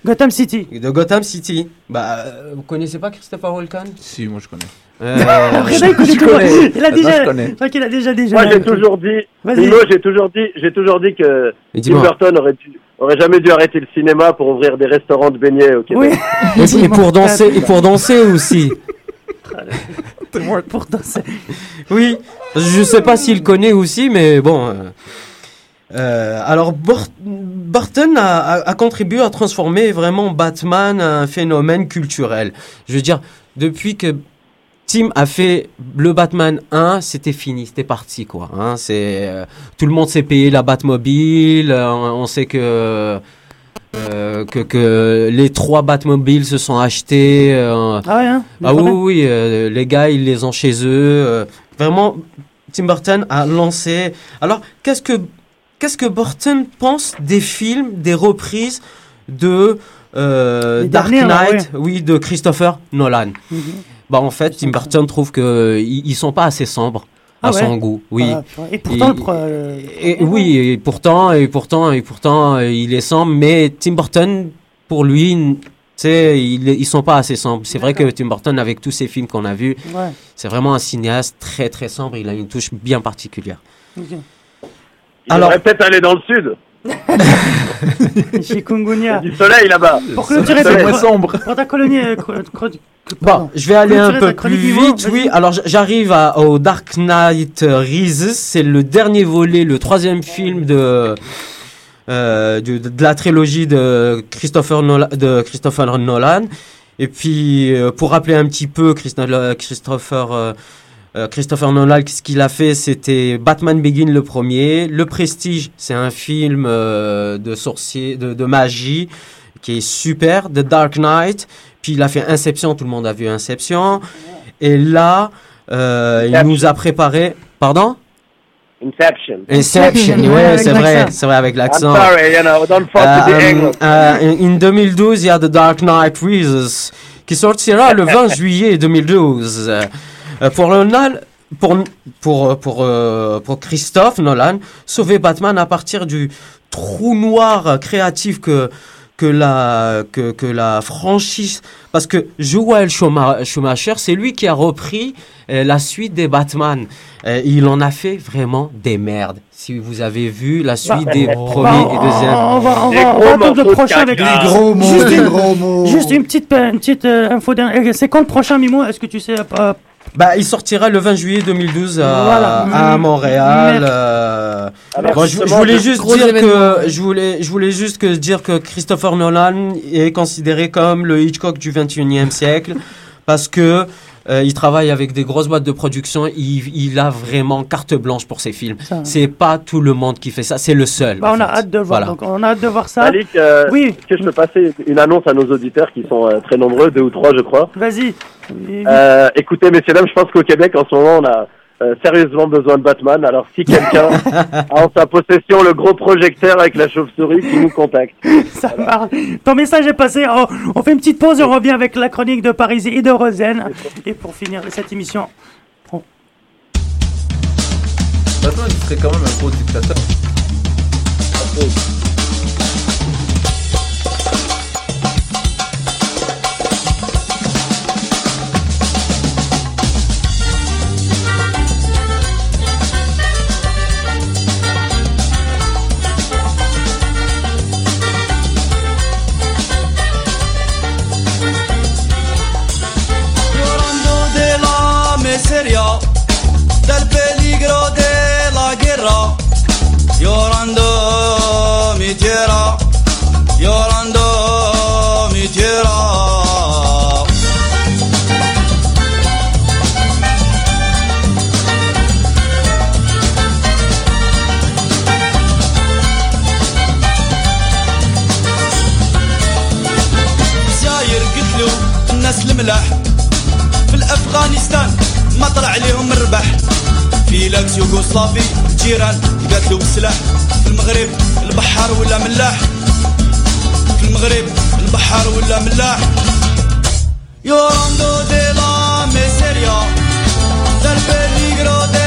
Gotham City. De Gotham City. Bah, vous connaissez pas Christopher Walken? Si, moi je connais. Euh, Reda, il connaît je tout. connais. Il a déjà. je connais. Je crois qu'il a déjà déjà. Moi, j'ai toujours dit, j'ai toujours dit, j'ai toujours dit que Tim. Burton aurait, dû- aurait jamais dû arrêter le cinéma pour ouvrir des restaurants de beignets au Québec. Et, et pour danser, et pour danser aussi. pour danser. Oui, je sais pas s'il connaît aussi, mais bon. euh, euh, alors, Burton a, a- a contribué à transformer vraiment Batman en un phénomène culturel. Je veux dire, depuis que Tim a fait le Batman 1, c'était fini, c'était parti quoi. Hein, c'est euh, tout le monde s'est payé la Batmobile. euh, on, sait que euh, que, que les trois Batmobiles se sont achetés. Ah ouais, hein ah oui, oui, oui, les gars, ils les ont chez eux. vraiment, Tim Burton a lancé. Alors, qu'est-ce que qu'est-ce que Burton pense des films, des reprises de Dark Knight, oui, de Christopher Nolan? Mhm. Bah, en fait, Tim Burton trouve que ils, ils sont pas assez sombres à Ah ouais son goût. Oui. Ah, et pourtant, le pro- euh, Et, oui, et pourtant, et pourtant, et pourtant, euh, il est sombre, mais Tim Burton, pour lui, n- tu sais, ils, ils sont pas assez sombres. C'est vrai que Tim Burton, avec tous ses films qu'on a vus, Ouais. c'est vraiment un cinéaste très très sombre. Il a une touche bien particulière. Ok. Il Alors- peut-être aller dans le sud. Chikungunya. Du soleil là-bas. Pour clôturer ta- moins sombre. Pour ta colonie. euh, Bon, je vais aller un peu plus niveau, vite. Oui, alors j'arrive au Dark Knight Rises. C'est le dernier volet, le troisième film de euh, de, de la trilogie de Christopher Nolan. De Christopher Nolan. Et puis, euh, pour rappeler un petit peu Christo- Christopher euh, Christopher Nolan, ce qu'il a fait, c'était Batman Begin le premier. Le Prestige, c'est un film euh, de sorcier, de, de magie qui est super. The Dark Knight. Puis il a fait Inception, tout le monde a vu Inception. Et là, euh, il nous a préparé. Pardon? Inception. Inception, ouais, c'est vrai, c'est vrai avec l'accent. Sorry, you know, don't fuck with the Euh, English. euh, in 2012, il y a The Dark Knight Rises qui sortira le 20 juillet 2012. Euh, pour Nolan, pour pour pour euh, pour Christophe Nolan, sauver Batman à partir du trou noir créatif que que la que, que la franchise parce que Joel Schuma- Schumacher c'est lui qui a repris euh, la suite des Batman Euh, il en a fait vraiment des merdes si vous avez vu la suite Bah, des bah, premiers et deuxièmes On va, on va, on va attendre le de prochain avec les gros mots, Juste une- gros mots. Juste une petite, euh, une petite euh, info. dernière. Euh, C'est quand le prochain Mimo Est-ce que tu sais euh, Bah, il sortira le 20 juillet 2012 à, Voilà. à. Montréal. Euh, bon, je, voulais juste dire que je voulais, je voulais juste que dire que Christopher Nolan est considéré comme le Hitchcock du 21e siècle parce que euh, il travaille avec des grosses boîtes de production. Il, il a vraiment carte blanche pour ses films. Ça. C'est pas tout le monde qui fait ça. C'est le seul. bah, On a hâte de voir. Voilà. Donc, on a hâte de voir ça. Malik, euh, Oui. est-ce que je peux passer une annonce à nos auditeurs qui sont euh, très nombreux, deux ou trois, je crois? Vas-y. Euh, écoutez, messieurs, dames, je pense qu'au Québec, en ce moment, on a euh, sérieusement besoin de Batman. Alors, si quelqu'un a en sa possession le gros projecteur avec la chauve-souris, qui nous contacte. Ça part. Ton message est passé. On, on fait une petite pause et on revient avec la chronique de Paris et de Rosen. Et pour finir cette émission, on- Batman, il serait quand même un gros dictateur. Guerra. Llorando mi tierra, llorando mi tierra. الناس الملاح في الأفغانستان ما طلع عليهم الربح في لاكس يوغوسلافي جيران قاتلوا بالسلاح في المغرب البحر ولا ملاح؟ في المغرب البحر ولا ملاح؟ Llorando de la miseria, del peligro de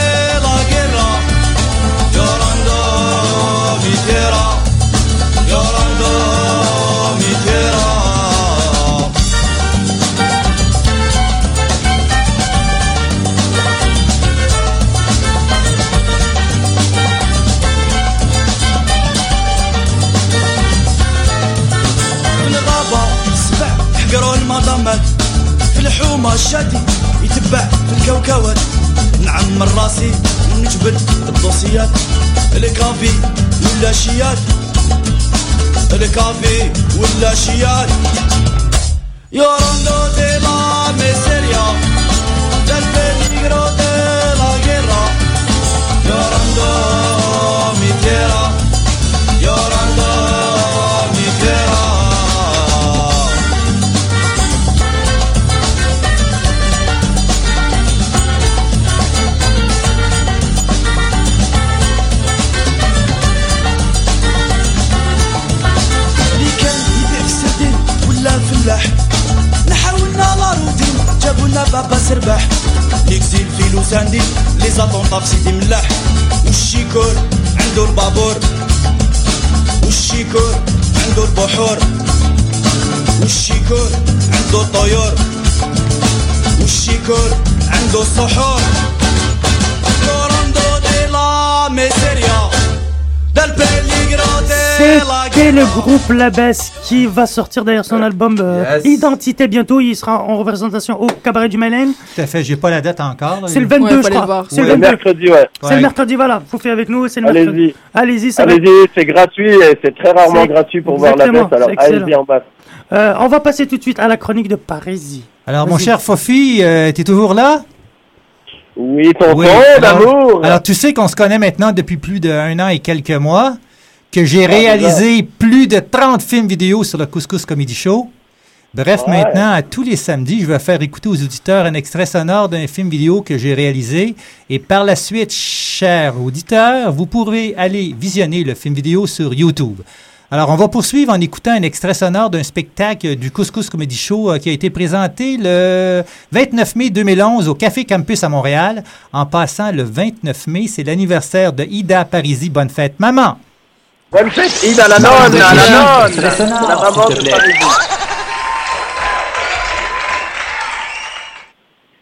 الحومة الشادي يتبع في الكوكوات نعمر راسي ونجبد الدوسيات. الكافي ولا شيات. الكافي ولا guerra. Llorando mi tierra, llorando لوساندي لي زاتونطا في سيدي ملاح والشيكور عنده البابور والشيكور عنده البحور والشيكور عنده الطيور والشيكور عنده السحور Llorando de la miseria, del la C'était le groupe La Baisse qui va sortir d'ailleurs son album euh, Yes. Identité bientôt. Il sera en représentation au Cabaret du Malin. Tout à fait, j'ai pas la date encore. C'est le 22, je crois. C'est le 22. mercredi, ouais. C'est le mercredi, voilà. Vous faites avec nous, c'est le Allez-y. mercredi. Allez-y, ça va. Allez-y, c'est gratuit et c'est très rarement gratuit pour voir la baisse, alors c'est excellent. allez-y en masse. Euh, on va passer tout de suite à la chronique de Parisie. Alors, mon cher Fofi, euh, t'es toujours là? Oui, tonton alors, d'amour. alors, tu sais qu'on se connaît maintenant depuis plus d'un an et quelques mois, que j'ai réalisé plus de 30 films vidéo sur le Couscous Comedy Show. Bref, Ouais. maintenant, à tous les samedis, je vais faire écouter aux auditeurs un extrait sonore d'un film vidéo que j'ai réalisé. Et par la suite, chers auditeurs, vous pourrez aller visionner le film vidéo sur YouTube. Alors, on va poursuivre en écoutant un extrait sonore d'un spectacle du Couscous Comedy Show euh, qui a été présenté le 29 mai 2011 au Café Campus à Montréal. En passant, le 29 mai, c'est l'anniversaire de Ida Parisi. Bonne fête, maman! Bonne fête, Ida la nonne, la nonne, la maman de Parisie.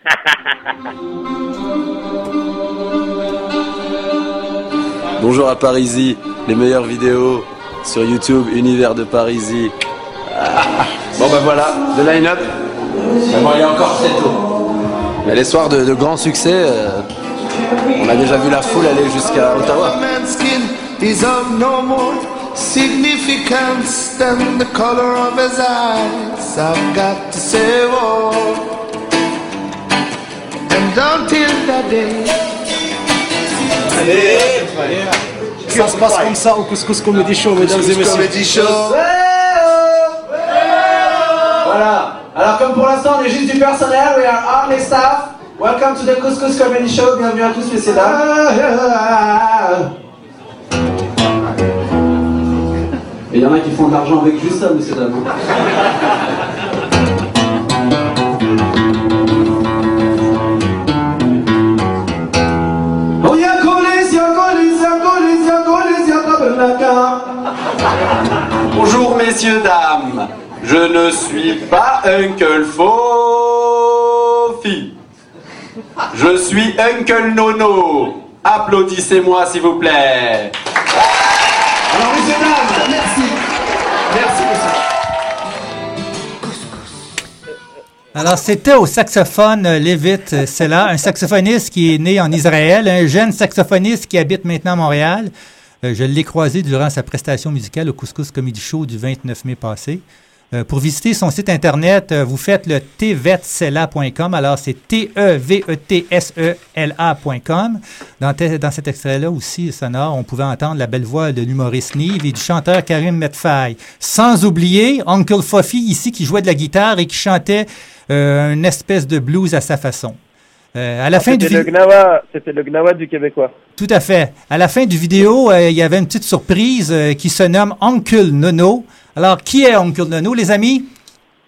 Bonjour à Parisie, les meilleures vidéos sur YouTube, Univers de Parisie. Ah. Bon ben voilà, le line-up. Bon, il est encore très tôt. Mais les soirs de, de grands succès, euh, on a déjà vu la foule aller jusqu'à Ottawa. Is of no more significance than the color of his eyes. I've got to say, oh, and until that day. Ça se passe comme ça au Couscous Comedy Show, mesdames et messieurs. Comedy Show. Voilà. Alors comme pour l'instant on est juste du personnel, we are only staff. Welcome to the Couscous Comedy Show. Bienvenue à tous messieurs dames. Et il y en a qui font de l'argent avec juste ça, messieurs dames. Bonjour messieurs, dames, je ne suis pas Uncle Fofi, je suis Uncle Nono. Applaudissez-moi s'il vous plaît. Alors Alors, c'était au saxophone Levitt euh, Sella, un saxophoniste qui est né en Israël, un jeune saxophoniste qui habite maintenant Montréal. Euh, je l'ai croisé durant sa prestation musicale au Couscous Comedy Show du 29 mai passé. Euh, pour visiter son site internet, euh, vous faites le tvetsela.com. Alors, c'est T-E-V-E-T-S-E-L-A.com. Dans, cet extrait-là aussi, sonore, on pouvait entendre la belle voix de l'humoriste Nive et du chanteur Karim Medfaï. Sans oublier Uncle Fofi ici qui jouait de la guitare et qui chantait euh, une espèce de blues à sa façon. Euh, à la fin du C'était le Gnawa, c'était le Gnawa du Québécois. tout à fait. À la fin du vidéo, euh, il y avait une petite surprise euh, qui se nomme Uncle Nono. Alors, qui est Uncle Nono, les amis?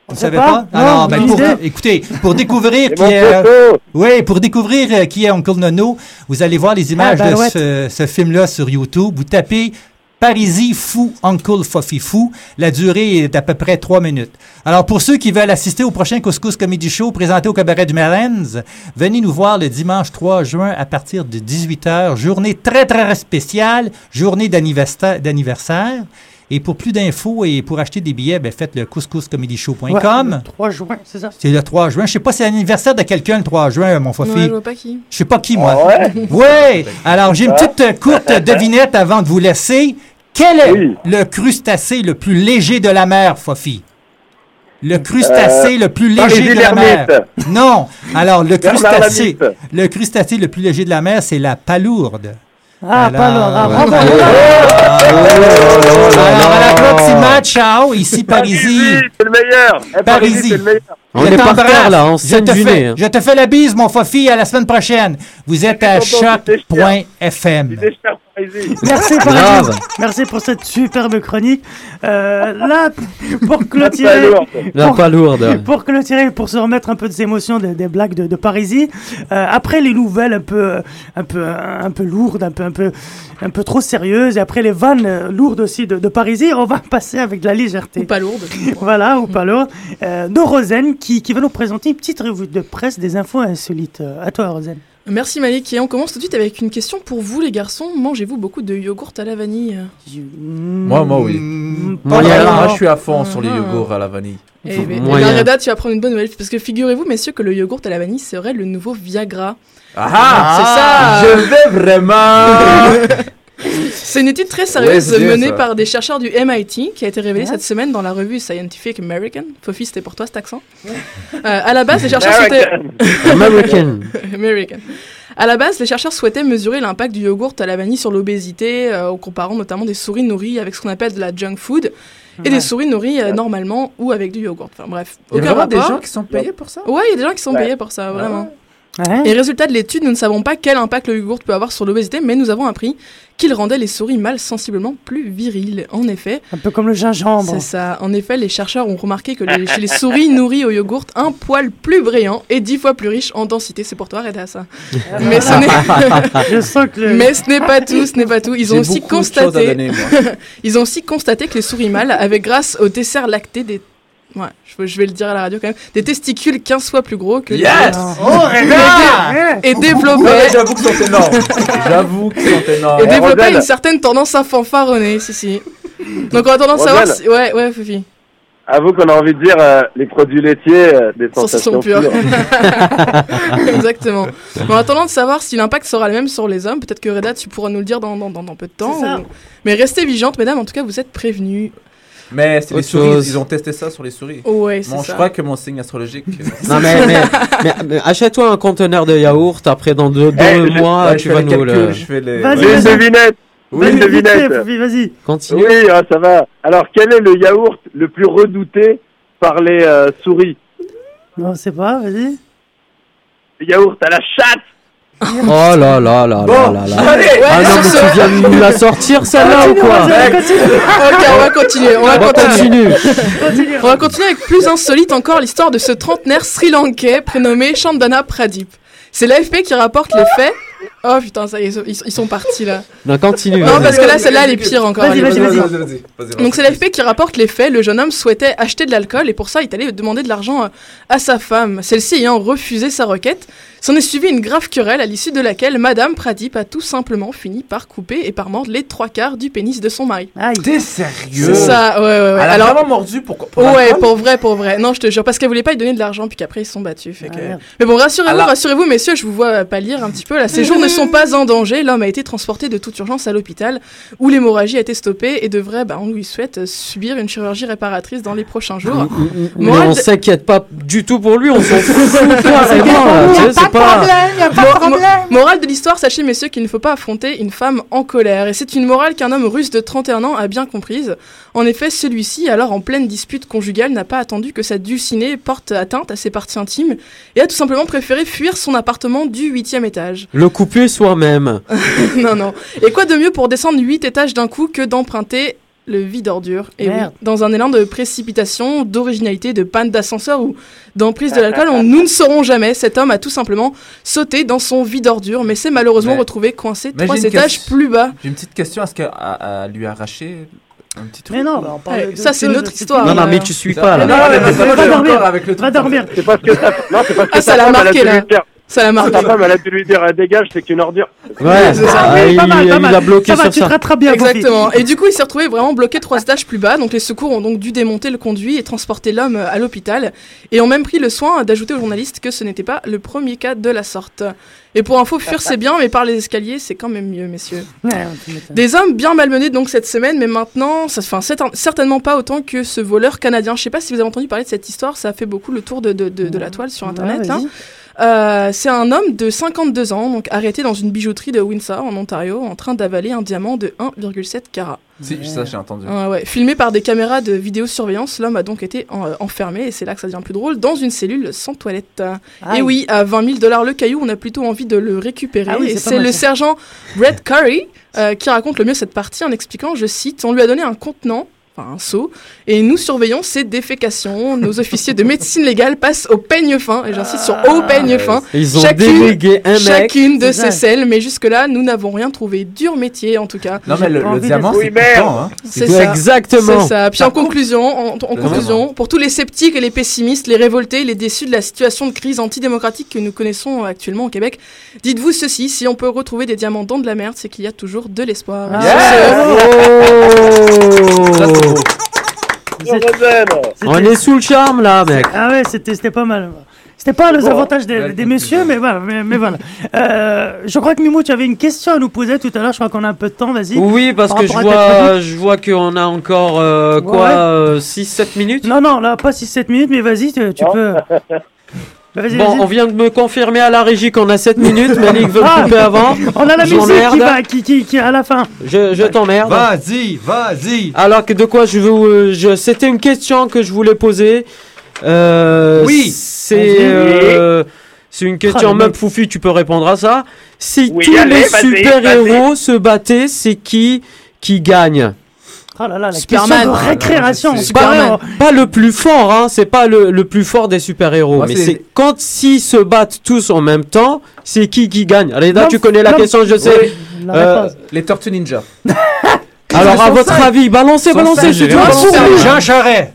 Vous ne sait savez pas? pas? Non, Alors, ben, pour, idée. écoutez, pour découvrir qui est, euh, oui, pour découvrir euh, qui est Uncle Nono, vous allez voir les images Ah, de barouette. ce, ce film-là sur YouTube. Vous tapez Parisie fou, Uncle Fofi fou. La durée est d'à peu près trois minutes. Alors, pour ceux qui veulent assister au prochain Couscous Comedy Show présenté au Cabaret du Marlens, venez nous voir le dimanche 3 juin à partir de 18h. Journée très, très spéciale, journée d'anniversaire. Et pour plus d'infos et pour acheter des billets, ben, faites le couscouscomedyshow.com. Ouais, le 3 juin, c'est ça? C'est le 3 juin. Je sais pas, c'est l'anniversaire de quelqu'un le 3 juin, mon Fofi. Ouais, je vois pas qui. Je sais pas qui, moi. Ah ouais? Oui! Alors, j'ai une petite courte devinette avant de vous laisser. Quel est Oui. le crustacé le plus léger de la mer, Fofi? Le crustacé Euh, le plus léger de la mer. Non. Alors, le crustacé, le crustacé le plus léger de la mer, c'est la palourde. Ah, Alors, lourd. Ah, euh. Alors, à l'approximation, ciao, ici Parisie. c'est le meilleur. Eh, Parisie. c'est le meilleur. On Je est par terre, là, on je te, fais, je te fais la bise, mon Fofi, à la semaine prochaine. Vous êtes à choc.fm. Merci. Merci pour cette superbe chronique. Euh, là, pour clôturer. La pas lourde. pour clôturer, pour se remettre un peu des émotions des, des blagues de, de Parisie, euh, après les nouvelles un peu, un peu, un peu lourdes, un peu, un peu, un peu trop sérieuses, et après les vannes euh, lourdes aussi de, de Parisie, on va passer avec de la légèreté. Ou pas lourde. Voilà, ou pas lourd. Euh, de Rosen, qui, qui va nous présenter une petite revue de presse des infos insolites. Euh, À toi, Rosen. Merci Malik. Et on commence tout de suite avec une question pour vous les garçons. Mangez-vous beaucoup de yogourt à la vanille? Moi, moi, oui. Mm, Pas Moi, je suis à fond sur les Ah. yogourts à la vanille. Moyen. eh Reda, tu vas prendre une bonne nouvelle parce que figurez-vous, messieurs, que le yogourt à la vanille serait le nouveau Viagra. Ah, c'est ça. Je vais vraiment. C'est une étude très sérieuse Ouais, menée ça. par des chercheurs du MIT qui a été révélée cette semaine dans la revue Scientific American. Fofi, c'était pour toi cet accent. Euh, à la base, les chercheurs souhaitaient... American. American. À la base, les chercheurs souhaitaient mesurer l'impact du yogourt à la vanille sur l'obésité, euh, en comparant notamment des souris nourries avec ce qu'on appelle de la junk food et Ouais. des souris nourries euh, normalement ou avec du yogourt. Enfin bref, Il y a des gens qui sont payés pour ça? Ouais, il y a des gens qui sont Ouais. payés pour ça, vraiment. Ouais. Et résultat de l'étude, nous ne savons pas quel impact le yogourt peut avoir sur l'obésité, mais nous avons appris qu'il rendait les souris mâles sensiblement plus viriles. En effet, Un peu comme le gingembre. c'est ça. En effet, les chercheurs ont remarqué que les- chez les souris nourries au yogourt, un poil plus brillant et dix fois plus riche en densité. C'est pour toi, Reda, ça. mais ce n'est Je sens que le- mais ce n'est pas tout, ce n'est pas tout. Ils ont aussi constaté, donner, moi. ils ont aussi constaté que les souris mâles avaient, grâce au dessert lacté, des, ouais, je, vais le dire à la radio quand même, des testicules 15 fois plus gros que les Yes. Oh, Reda et mais développaient, J'avoue qu'ils sont énormes. J'avoue qu'ils sont énormes. et développaient Roselle. une certaine tendance à fanfaronner, si si. Donc on a tendance à savoir, si... ouais, ouais, Fifi. Avoue qu'on a envie de dire euh, les produits laitiers euh, des Sensation sensations pure. pures. Exactement. Mais en attendant de savoir si l'impact sera le même sur les hommes, peut-être que Reda, tu pourras nous le dire dans, dans, dans, dans peu de temps. C'est ça. ou- Mais restez vigilantes, mesdames, en tout cas, vous êtes prévenus. Mais c'est les Autre souris, chose. ils ont testé ça sur les souris. Ouais, c'est Bon, ça. je crois que mon signe astrologique. euh, Non, mais, mais, mais- mais achète-toi un conteneur de yaourt. Après, dans deux, deux Eh, je- mois, ouais, je tu fais vas les nous le. je fais les. Vas-y, une vas-y. devinette. Oui, une Vas-y, vite fait, devinette. Fofi, vas-y. Continue. Oui, ah, ça va. Alors, quel est le yaourt le plus redouté par les euh, souris? Non, c'est pas, vas-y. Le yaourt à la chatte Oh là là là là là là. Allez Ah non, sur mais ce- tu viens de nous la sortir celle-là ou quoi. Ok, on va continuer. On va On continuer. continue. Continue. On va continuer avec plus insolite encore l'histoire de ce trentenaire sri-lankais prénommé Chandana Pradip. C'est l'AFP qui rapporte les faits. Oh putain, ça y est, ils, sont partis là. Non, continue. Non, parce que là, celle-là, elle est pire encore. Vas-y, vas-y, vas-y. Donc c'est l'AFP qui rapporte les faits. Le jeune homme souhaitait acheter de l'alcool et pour ça il est allé demander de l'argent euh, à sa femme. Celle-ci ayant refusé sa requête, s'en est suivi une grave querelle à l'issue de laquelle Madame Pradip a tout simplement fini par couper et par mordre les trois quarts du pénis de son mari. T'es sérieux? C'est ça, ouais, ouais, ouais. Elle a vraiment mordu pour, pour ouais, pour vrai, pour vrai. Non, je te jure, parce qu'elle voulait pas lui donner de l'argent, puis qu'après ils se sont battus. Fait que... merde. Mais bon, rassurez-vous, Alors- rassurez-vous, messieurs, je vous vois euh, pâlir un petit peu là. Ne sont pas en danger. L'homme a été transporté de toute urgence à l'hôpital, où l'hémorragie a été stoppée et devrait, bah, on lui souhaite euh, subir une chirurgie réparatrice dans les prochains jours. Mais Morale on s'inquiète pas du tout pour lui, on s'en fout c'est pas... Mo- mo- Morale de l'histoire, sachez messieurs qu'il ne faut pas affronter une femme en colère. Et c'est une morale qu'un homme russe de 31 ans a bien comprise. En effet, celui-ci, alors en pleine dispute conjugale, n'a pas attendu que sa dulcinée porte atteinte à ses parties intimes et a tout simplement préféré fuir son appartement du huitième étage. Le soi-même. non, non. Et quoi de mieux pour descendre 8 étages d'un coup que d'emprunter le vide ordure? Et oui, dans un élan de précipitation, d'originalité, de panne d'ascenseur ou d'emprise de l'alcool, on- nous ne saurons jamais. Cet homme a tout simplement sauté dans son vide ordure, mais s'est malheureusement Mais- retrouvé coincé Mais trois j'ai une étages question- plus bas. J'ai une petite question. Est-ce a lui arraché un petit truc Mais non, on parle ça, c'est c'est histoire. Non, non, mais euh. tu suis pas, là. Non, pas Va dormir. avec le Va dormir. C'est parce que ça, non, c'est parce que Ah, ça l'a marqué, là. Ça l'a marqué. Ta femme, elle a dû lui dire, dégage, c'est qu'une ordure. Ouais, C'est ça. ah, Oui, il, pas mal, il a bloqué Ça va, sur tu ça. te rattrapes bien. Exactement. Et du coup, il s'est retrouvé vraiment bloqué trois étages plus bas. Donc les secours ont donc dû démonter le conduit et transporter l'homme à l'hôpital. Et ont même pris le soin d'ajouter aux journalistes que ce n'était pas le premier cas de la sorte. Et pour info, fuir c'est bien, mais par les escaliers, c'est quand même mieux, messieurs. Ouais, tu. Des hommes bien malmenés donc cette semaine, mais maintenant, ça, enfin, certain- certainement pas autant que ce voleur canadien. Je sais pas si vous avez entendu parler de cette histoire, ça a fait beaucoup le tour de, de, de, de la toile sur internet. Ouais, hein. Euh, c'est un homme de 52 ans, donc arrêté dans une bijouterie de Windsor en Ontario, en train d'avaler un diamant de 1,7 carat. Si, ça j'ai entendu. Ouais. Filmé par des caméras de vidéosurveillance, l'homme a donc été en- euh, enfermé, et c'est là que ça devient plus drôle, dans une cellule sans toilette. Et oui, à 20 000 dollars le caillou, on a plutôt envie de le récupérer. Ah oui, et c'est le sergent Brett Curry euh, qui raconte le mieux cette partie en expliquant, je cite, on lui a donné un contenant. Enfin, un seau, et nous surveillons ses défécations. Nos officiers de médecine légale passent au peigne fin, et j'insiste sur au peigne fin, Ils ont chacune, délégué un mec. chacune de ces selles, mais jusque-là, nous n'avons rien trouvé. Dur métier, en tout cas. Non, mais le, diamant, c'est Oui, merde. coupant, hein. C'est ça. Exactement. C'est ça. Puis en conclusion, en, conclusion, pour tous les sceptiques et les pessimistes, les révoltés, les déçus de la situation de crise antidémocratique que nous connaissons actuellement au Québec, dites-vous ceci si on peut retrouver des diamants dans de la merde, c'est qu'il y a toujours de l'espoir. Ah. Beau. On est sous le charme, là, mec. Ah ouais, c'était c'était pas mal. C'était pas les avantages des, messieurs, mais voilà. Mais, mais voilà. Euh, je crois que Mimo, tu avais une question à nous poser tout à l'heure. Je crois qu'on a un peu de temps. Vas-y. Oui, parce Par que je vois, je vois qu'on a encore, euh, quoi, Ouais. 6-7 minutes? Non, non, là, pas 6-7 minutes, mais vas-y, tu, tu peux. Bah, vas-y, Bon, vas-y. on vient de me confirmer à la régie qu'on a 7 minutes, Malik veut Ah, le couper avant. On a la musique qui va, qui, qui, qui, à la fin. Je, je t'emmerde. Vas-y, vas-y. Alors que de quoi je veux, euh, je, c'était une question que je voulais poser. Euh, Oui. C'est, euh, c'est une question, Ah, le même. Foufi, tu peux répondre à ça. Si Oui, tous allez, les super-héros se battaient, c'est qui qui gagne? Oh là là, la Superman. question de récréation. Superman. pas le plus fort, hein, c'est pas le, le plus fort des super-héros, mais c'est- quand s'ils se battent tous en même temps, c'est qui qui gagne Allez, là, tu connais la question, je sais. Oui. Euh. Les Tortues Ninja. Alors, à votre avis, balancez, balancez, je j'ai. Jean Charest.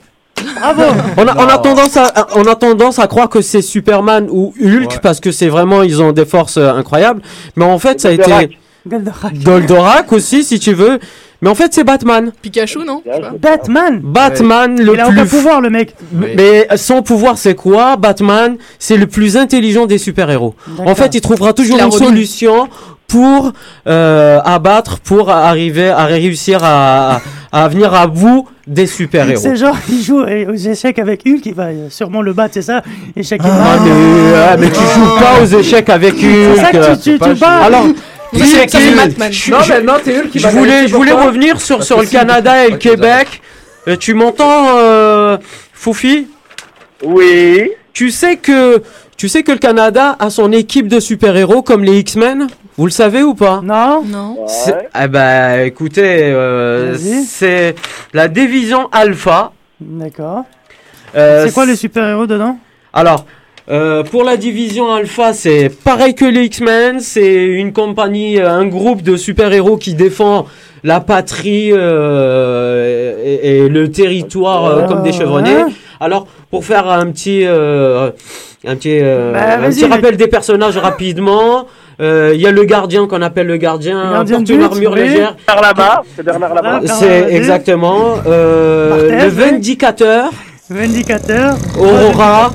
Bravo. On a, on a tendance à, on a tendance à croire que c'est Superman ou Hulk Ouais. parce que c'est vraiment, ils ont des forces euh, incroyables. Mais en fait, ça a Goldorak. été Goldorak. Goldorak aussi, si tu veux. Mais en fait, c'est Batman. Pikachu, non? Batman. Batman, le Il a plus aucun pouvoir, le mec. Oui. Mais son pouvoir, c'est quoi? Batman, c'est le plus intelligent des super-héros. En fait, il trouvera toujours La une Robin. solution pour euh, abattre, pour arriver à réussir à, à venir à bout des super-héros. C'est genre, il joue aux échecs avec Hulk, il va euh, sûrement le battre, c'est ça? Échec Ah, mais, ah, mais tu joues pas aux échecs avec Hulk. C'est ça que tu, tu, tu bats Alors, Je- Batman. je- Non, je- mais non, t'es Hulk qui je va voulais, je revenir sur, le Canada et le Québec. Euh, tu m'entends, euh, Foufi? Oui. Tu sais que tu sais que le Canada a son équipe de super-héros comme les X-Men? Vous le savez ou pas? Non Non. Eh ben, écoutez, euh, c'est la division Alpha. D'accord. Euh, c'est quoi les super-héros dedans? Alors, Euh, pour la division Alpha, c'est pareil que les X-Men, c'est une compagnie, euh, un groupe de super-héros qui défend la patrie euh, et, et le territoire euh, comme des chevronnés. Alors, pour faire un petit, euh, un petit, euh, Bah, un petit rappel des personnages rapidement, euh, il y a le gardien qu'on appelle le gardien, Le gardien porte une armure oui. légère. Bernard Labarre, c'est Bernard Labarre. C'est exactement euh, le oui. vindicateur. Vindicateur. Aurora.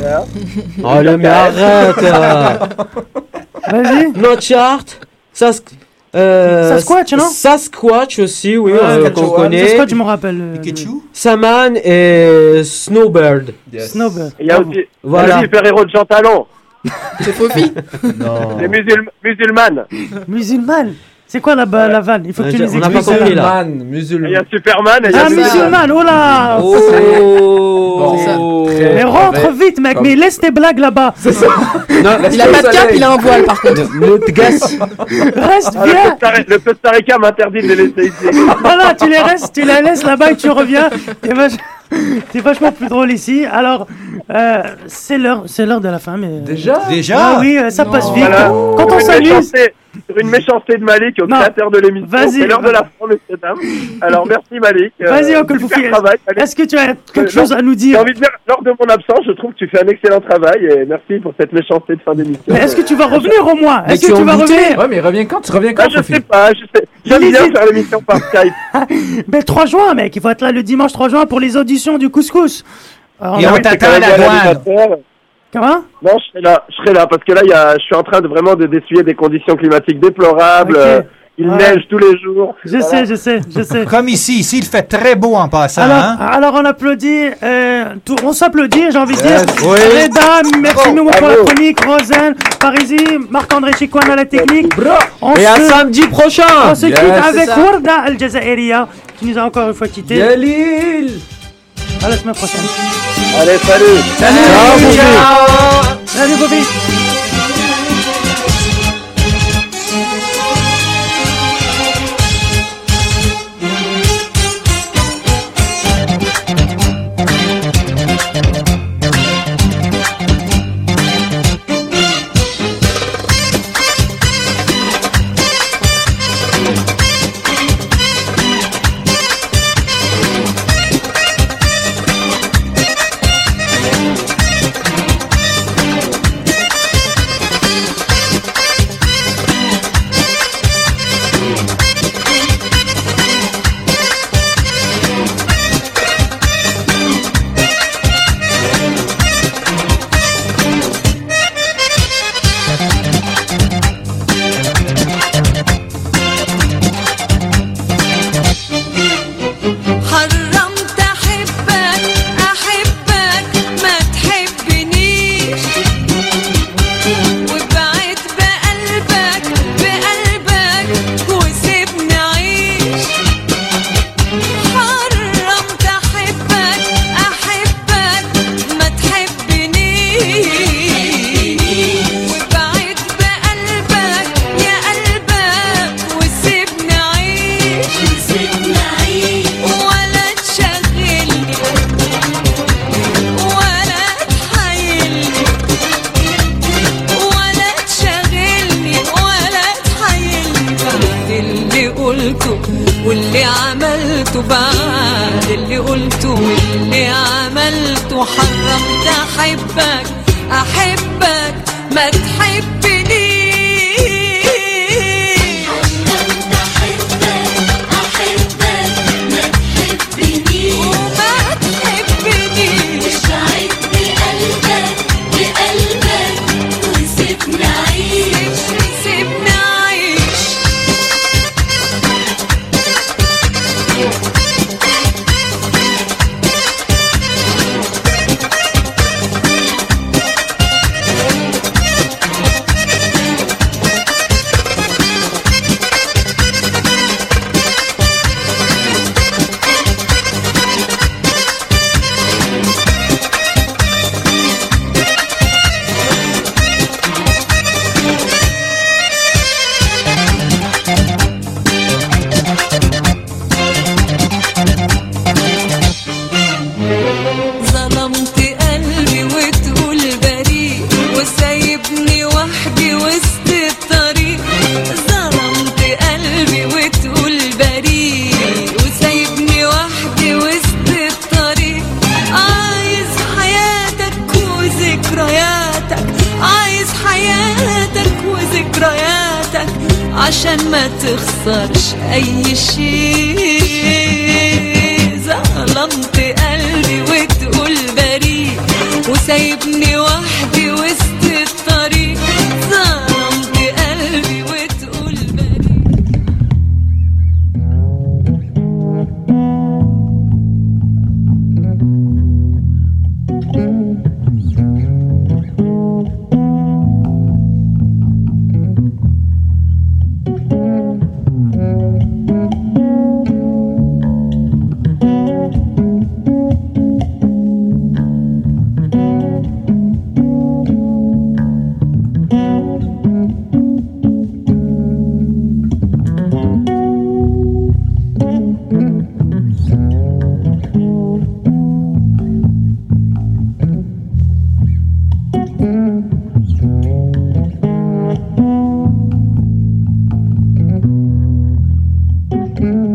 Oh le mais arrête. Vas-y. Notchart. Sask euh, Sasquatch, non Sasquatch aussi, oui, euh, qu'on connaît. Sasquatch, je me rappelle. euh, Saman et Snowbird. Snowbird. Il y a aussi Voilà. le super-héros de Jean Talon. C'est Fofi. Non. Les musul- musulmanes. C'est quoi la, la vanne? Il faut que tu nous on n'a pas expliques. compris, là. Il y a Superman et il y a Ah, Musulman. oh là Oh Mais rentre vite, mec, mais laisse tes blagues là-bas. Il a pas de cap, il a un voile par contre. Notre. Reste Ah, bien. le Costa- Rica m'interdit de les laisser ici. Voilà, tu les restes, tu les laisses là-bas et tu reviens. T'es vach- t'es vachement plus drôle ici. Alors, euh, c'est l'heure, c'est l'heure de la fin. Mais Déjà? Déjà? Ah oui, euh, ça passe vite. Voilà. Quand on s'amuse. Sur une méchanceté de Malik, au Non. créateur de l'émission. Vas-y. C'est l'heure de la fin, messieurs, dames. Alors, merci Malik. Euh, Vas-y, Uncle Foufi. Est-ce que tu as quelque Euh, chose à nous J'ai dire envie de dire, lors de mon absence, je trouve que tu fais un excellent travail et merci pour cette méchanceté de fin d'émission. Mais Est-ce que tu vas revenir au moins Est-ce que tu vas revenir Ouais, mais reviens quand Tu reviens Ah, quand je Sophie sais pas, je sais. J'aime bien faire l'émission par Skype. Mais 3 juin, mec, il faut être là le dimanche 3 juin pour les auditions du couscous. Alors, Et on on a- Oui, c'est t'attend à la douane. Comment Non, je serai là, je serai là parce que là, il y a, je suis en train de vraiment de d'essuyer des conditions climatiques déplorables. Euh, Il Ouais. neige tous les jours. Je Voilà. sais, je sais, je sais. Comme ici, ici, il fait très beau en passant. Alors, hein? alors on applaudit, euh, tout- on s'applaudit, j'ai envie de dire. oui. Reda, merci beaucoup pour la chronique. Rosen, Parisi, Marc-André Chicoine à la technique. On Et à se, samedi prochain. on se Yes, quitte avec. Warda Al Jazairiya, qui nous a encore une fois quittés. Yalil À la semaine prochaine. Allez, salut. Ciao, mon vieux. Salut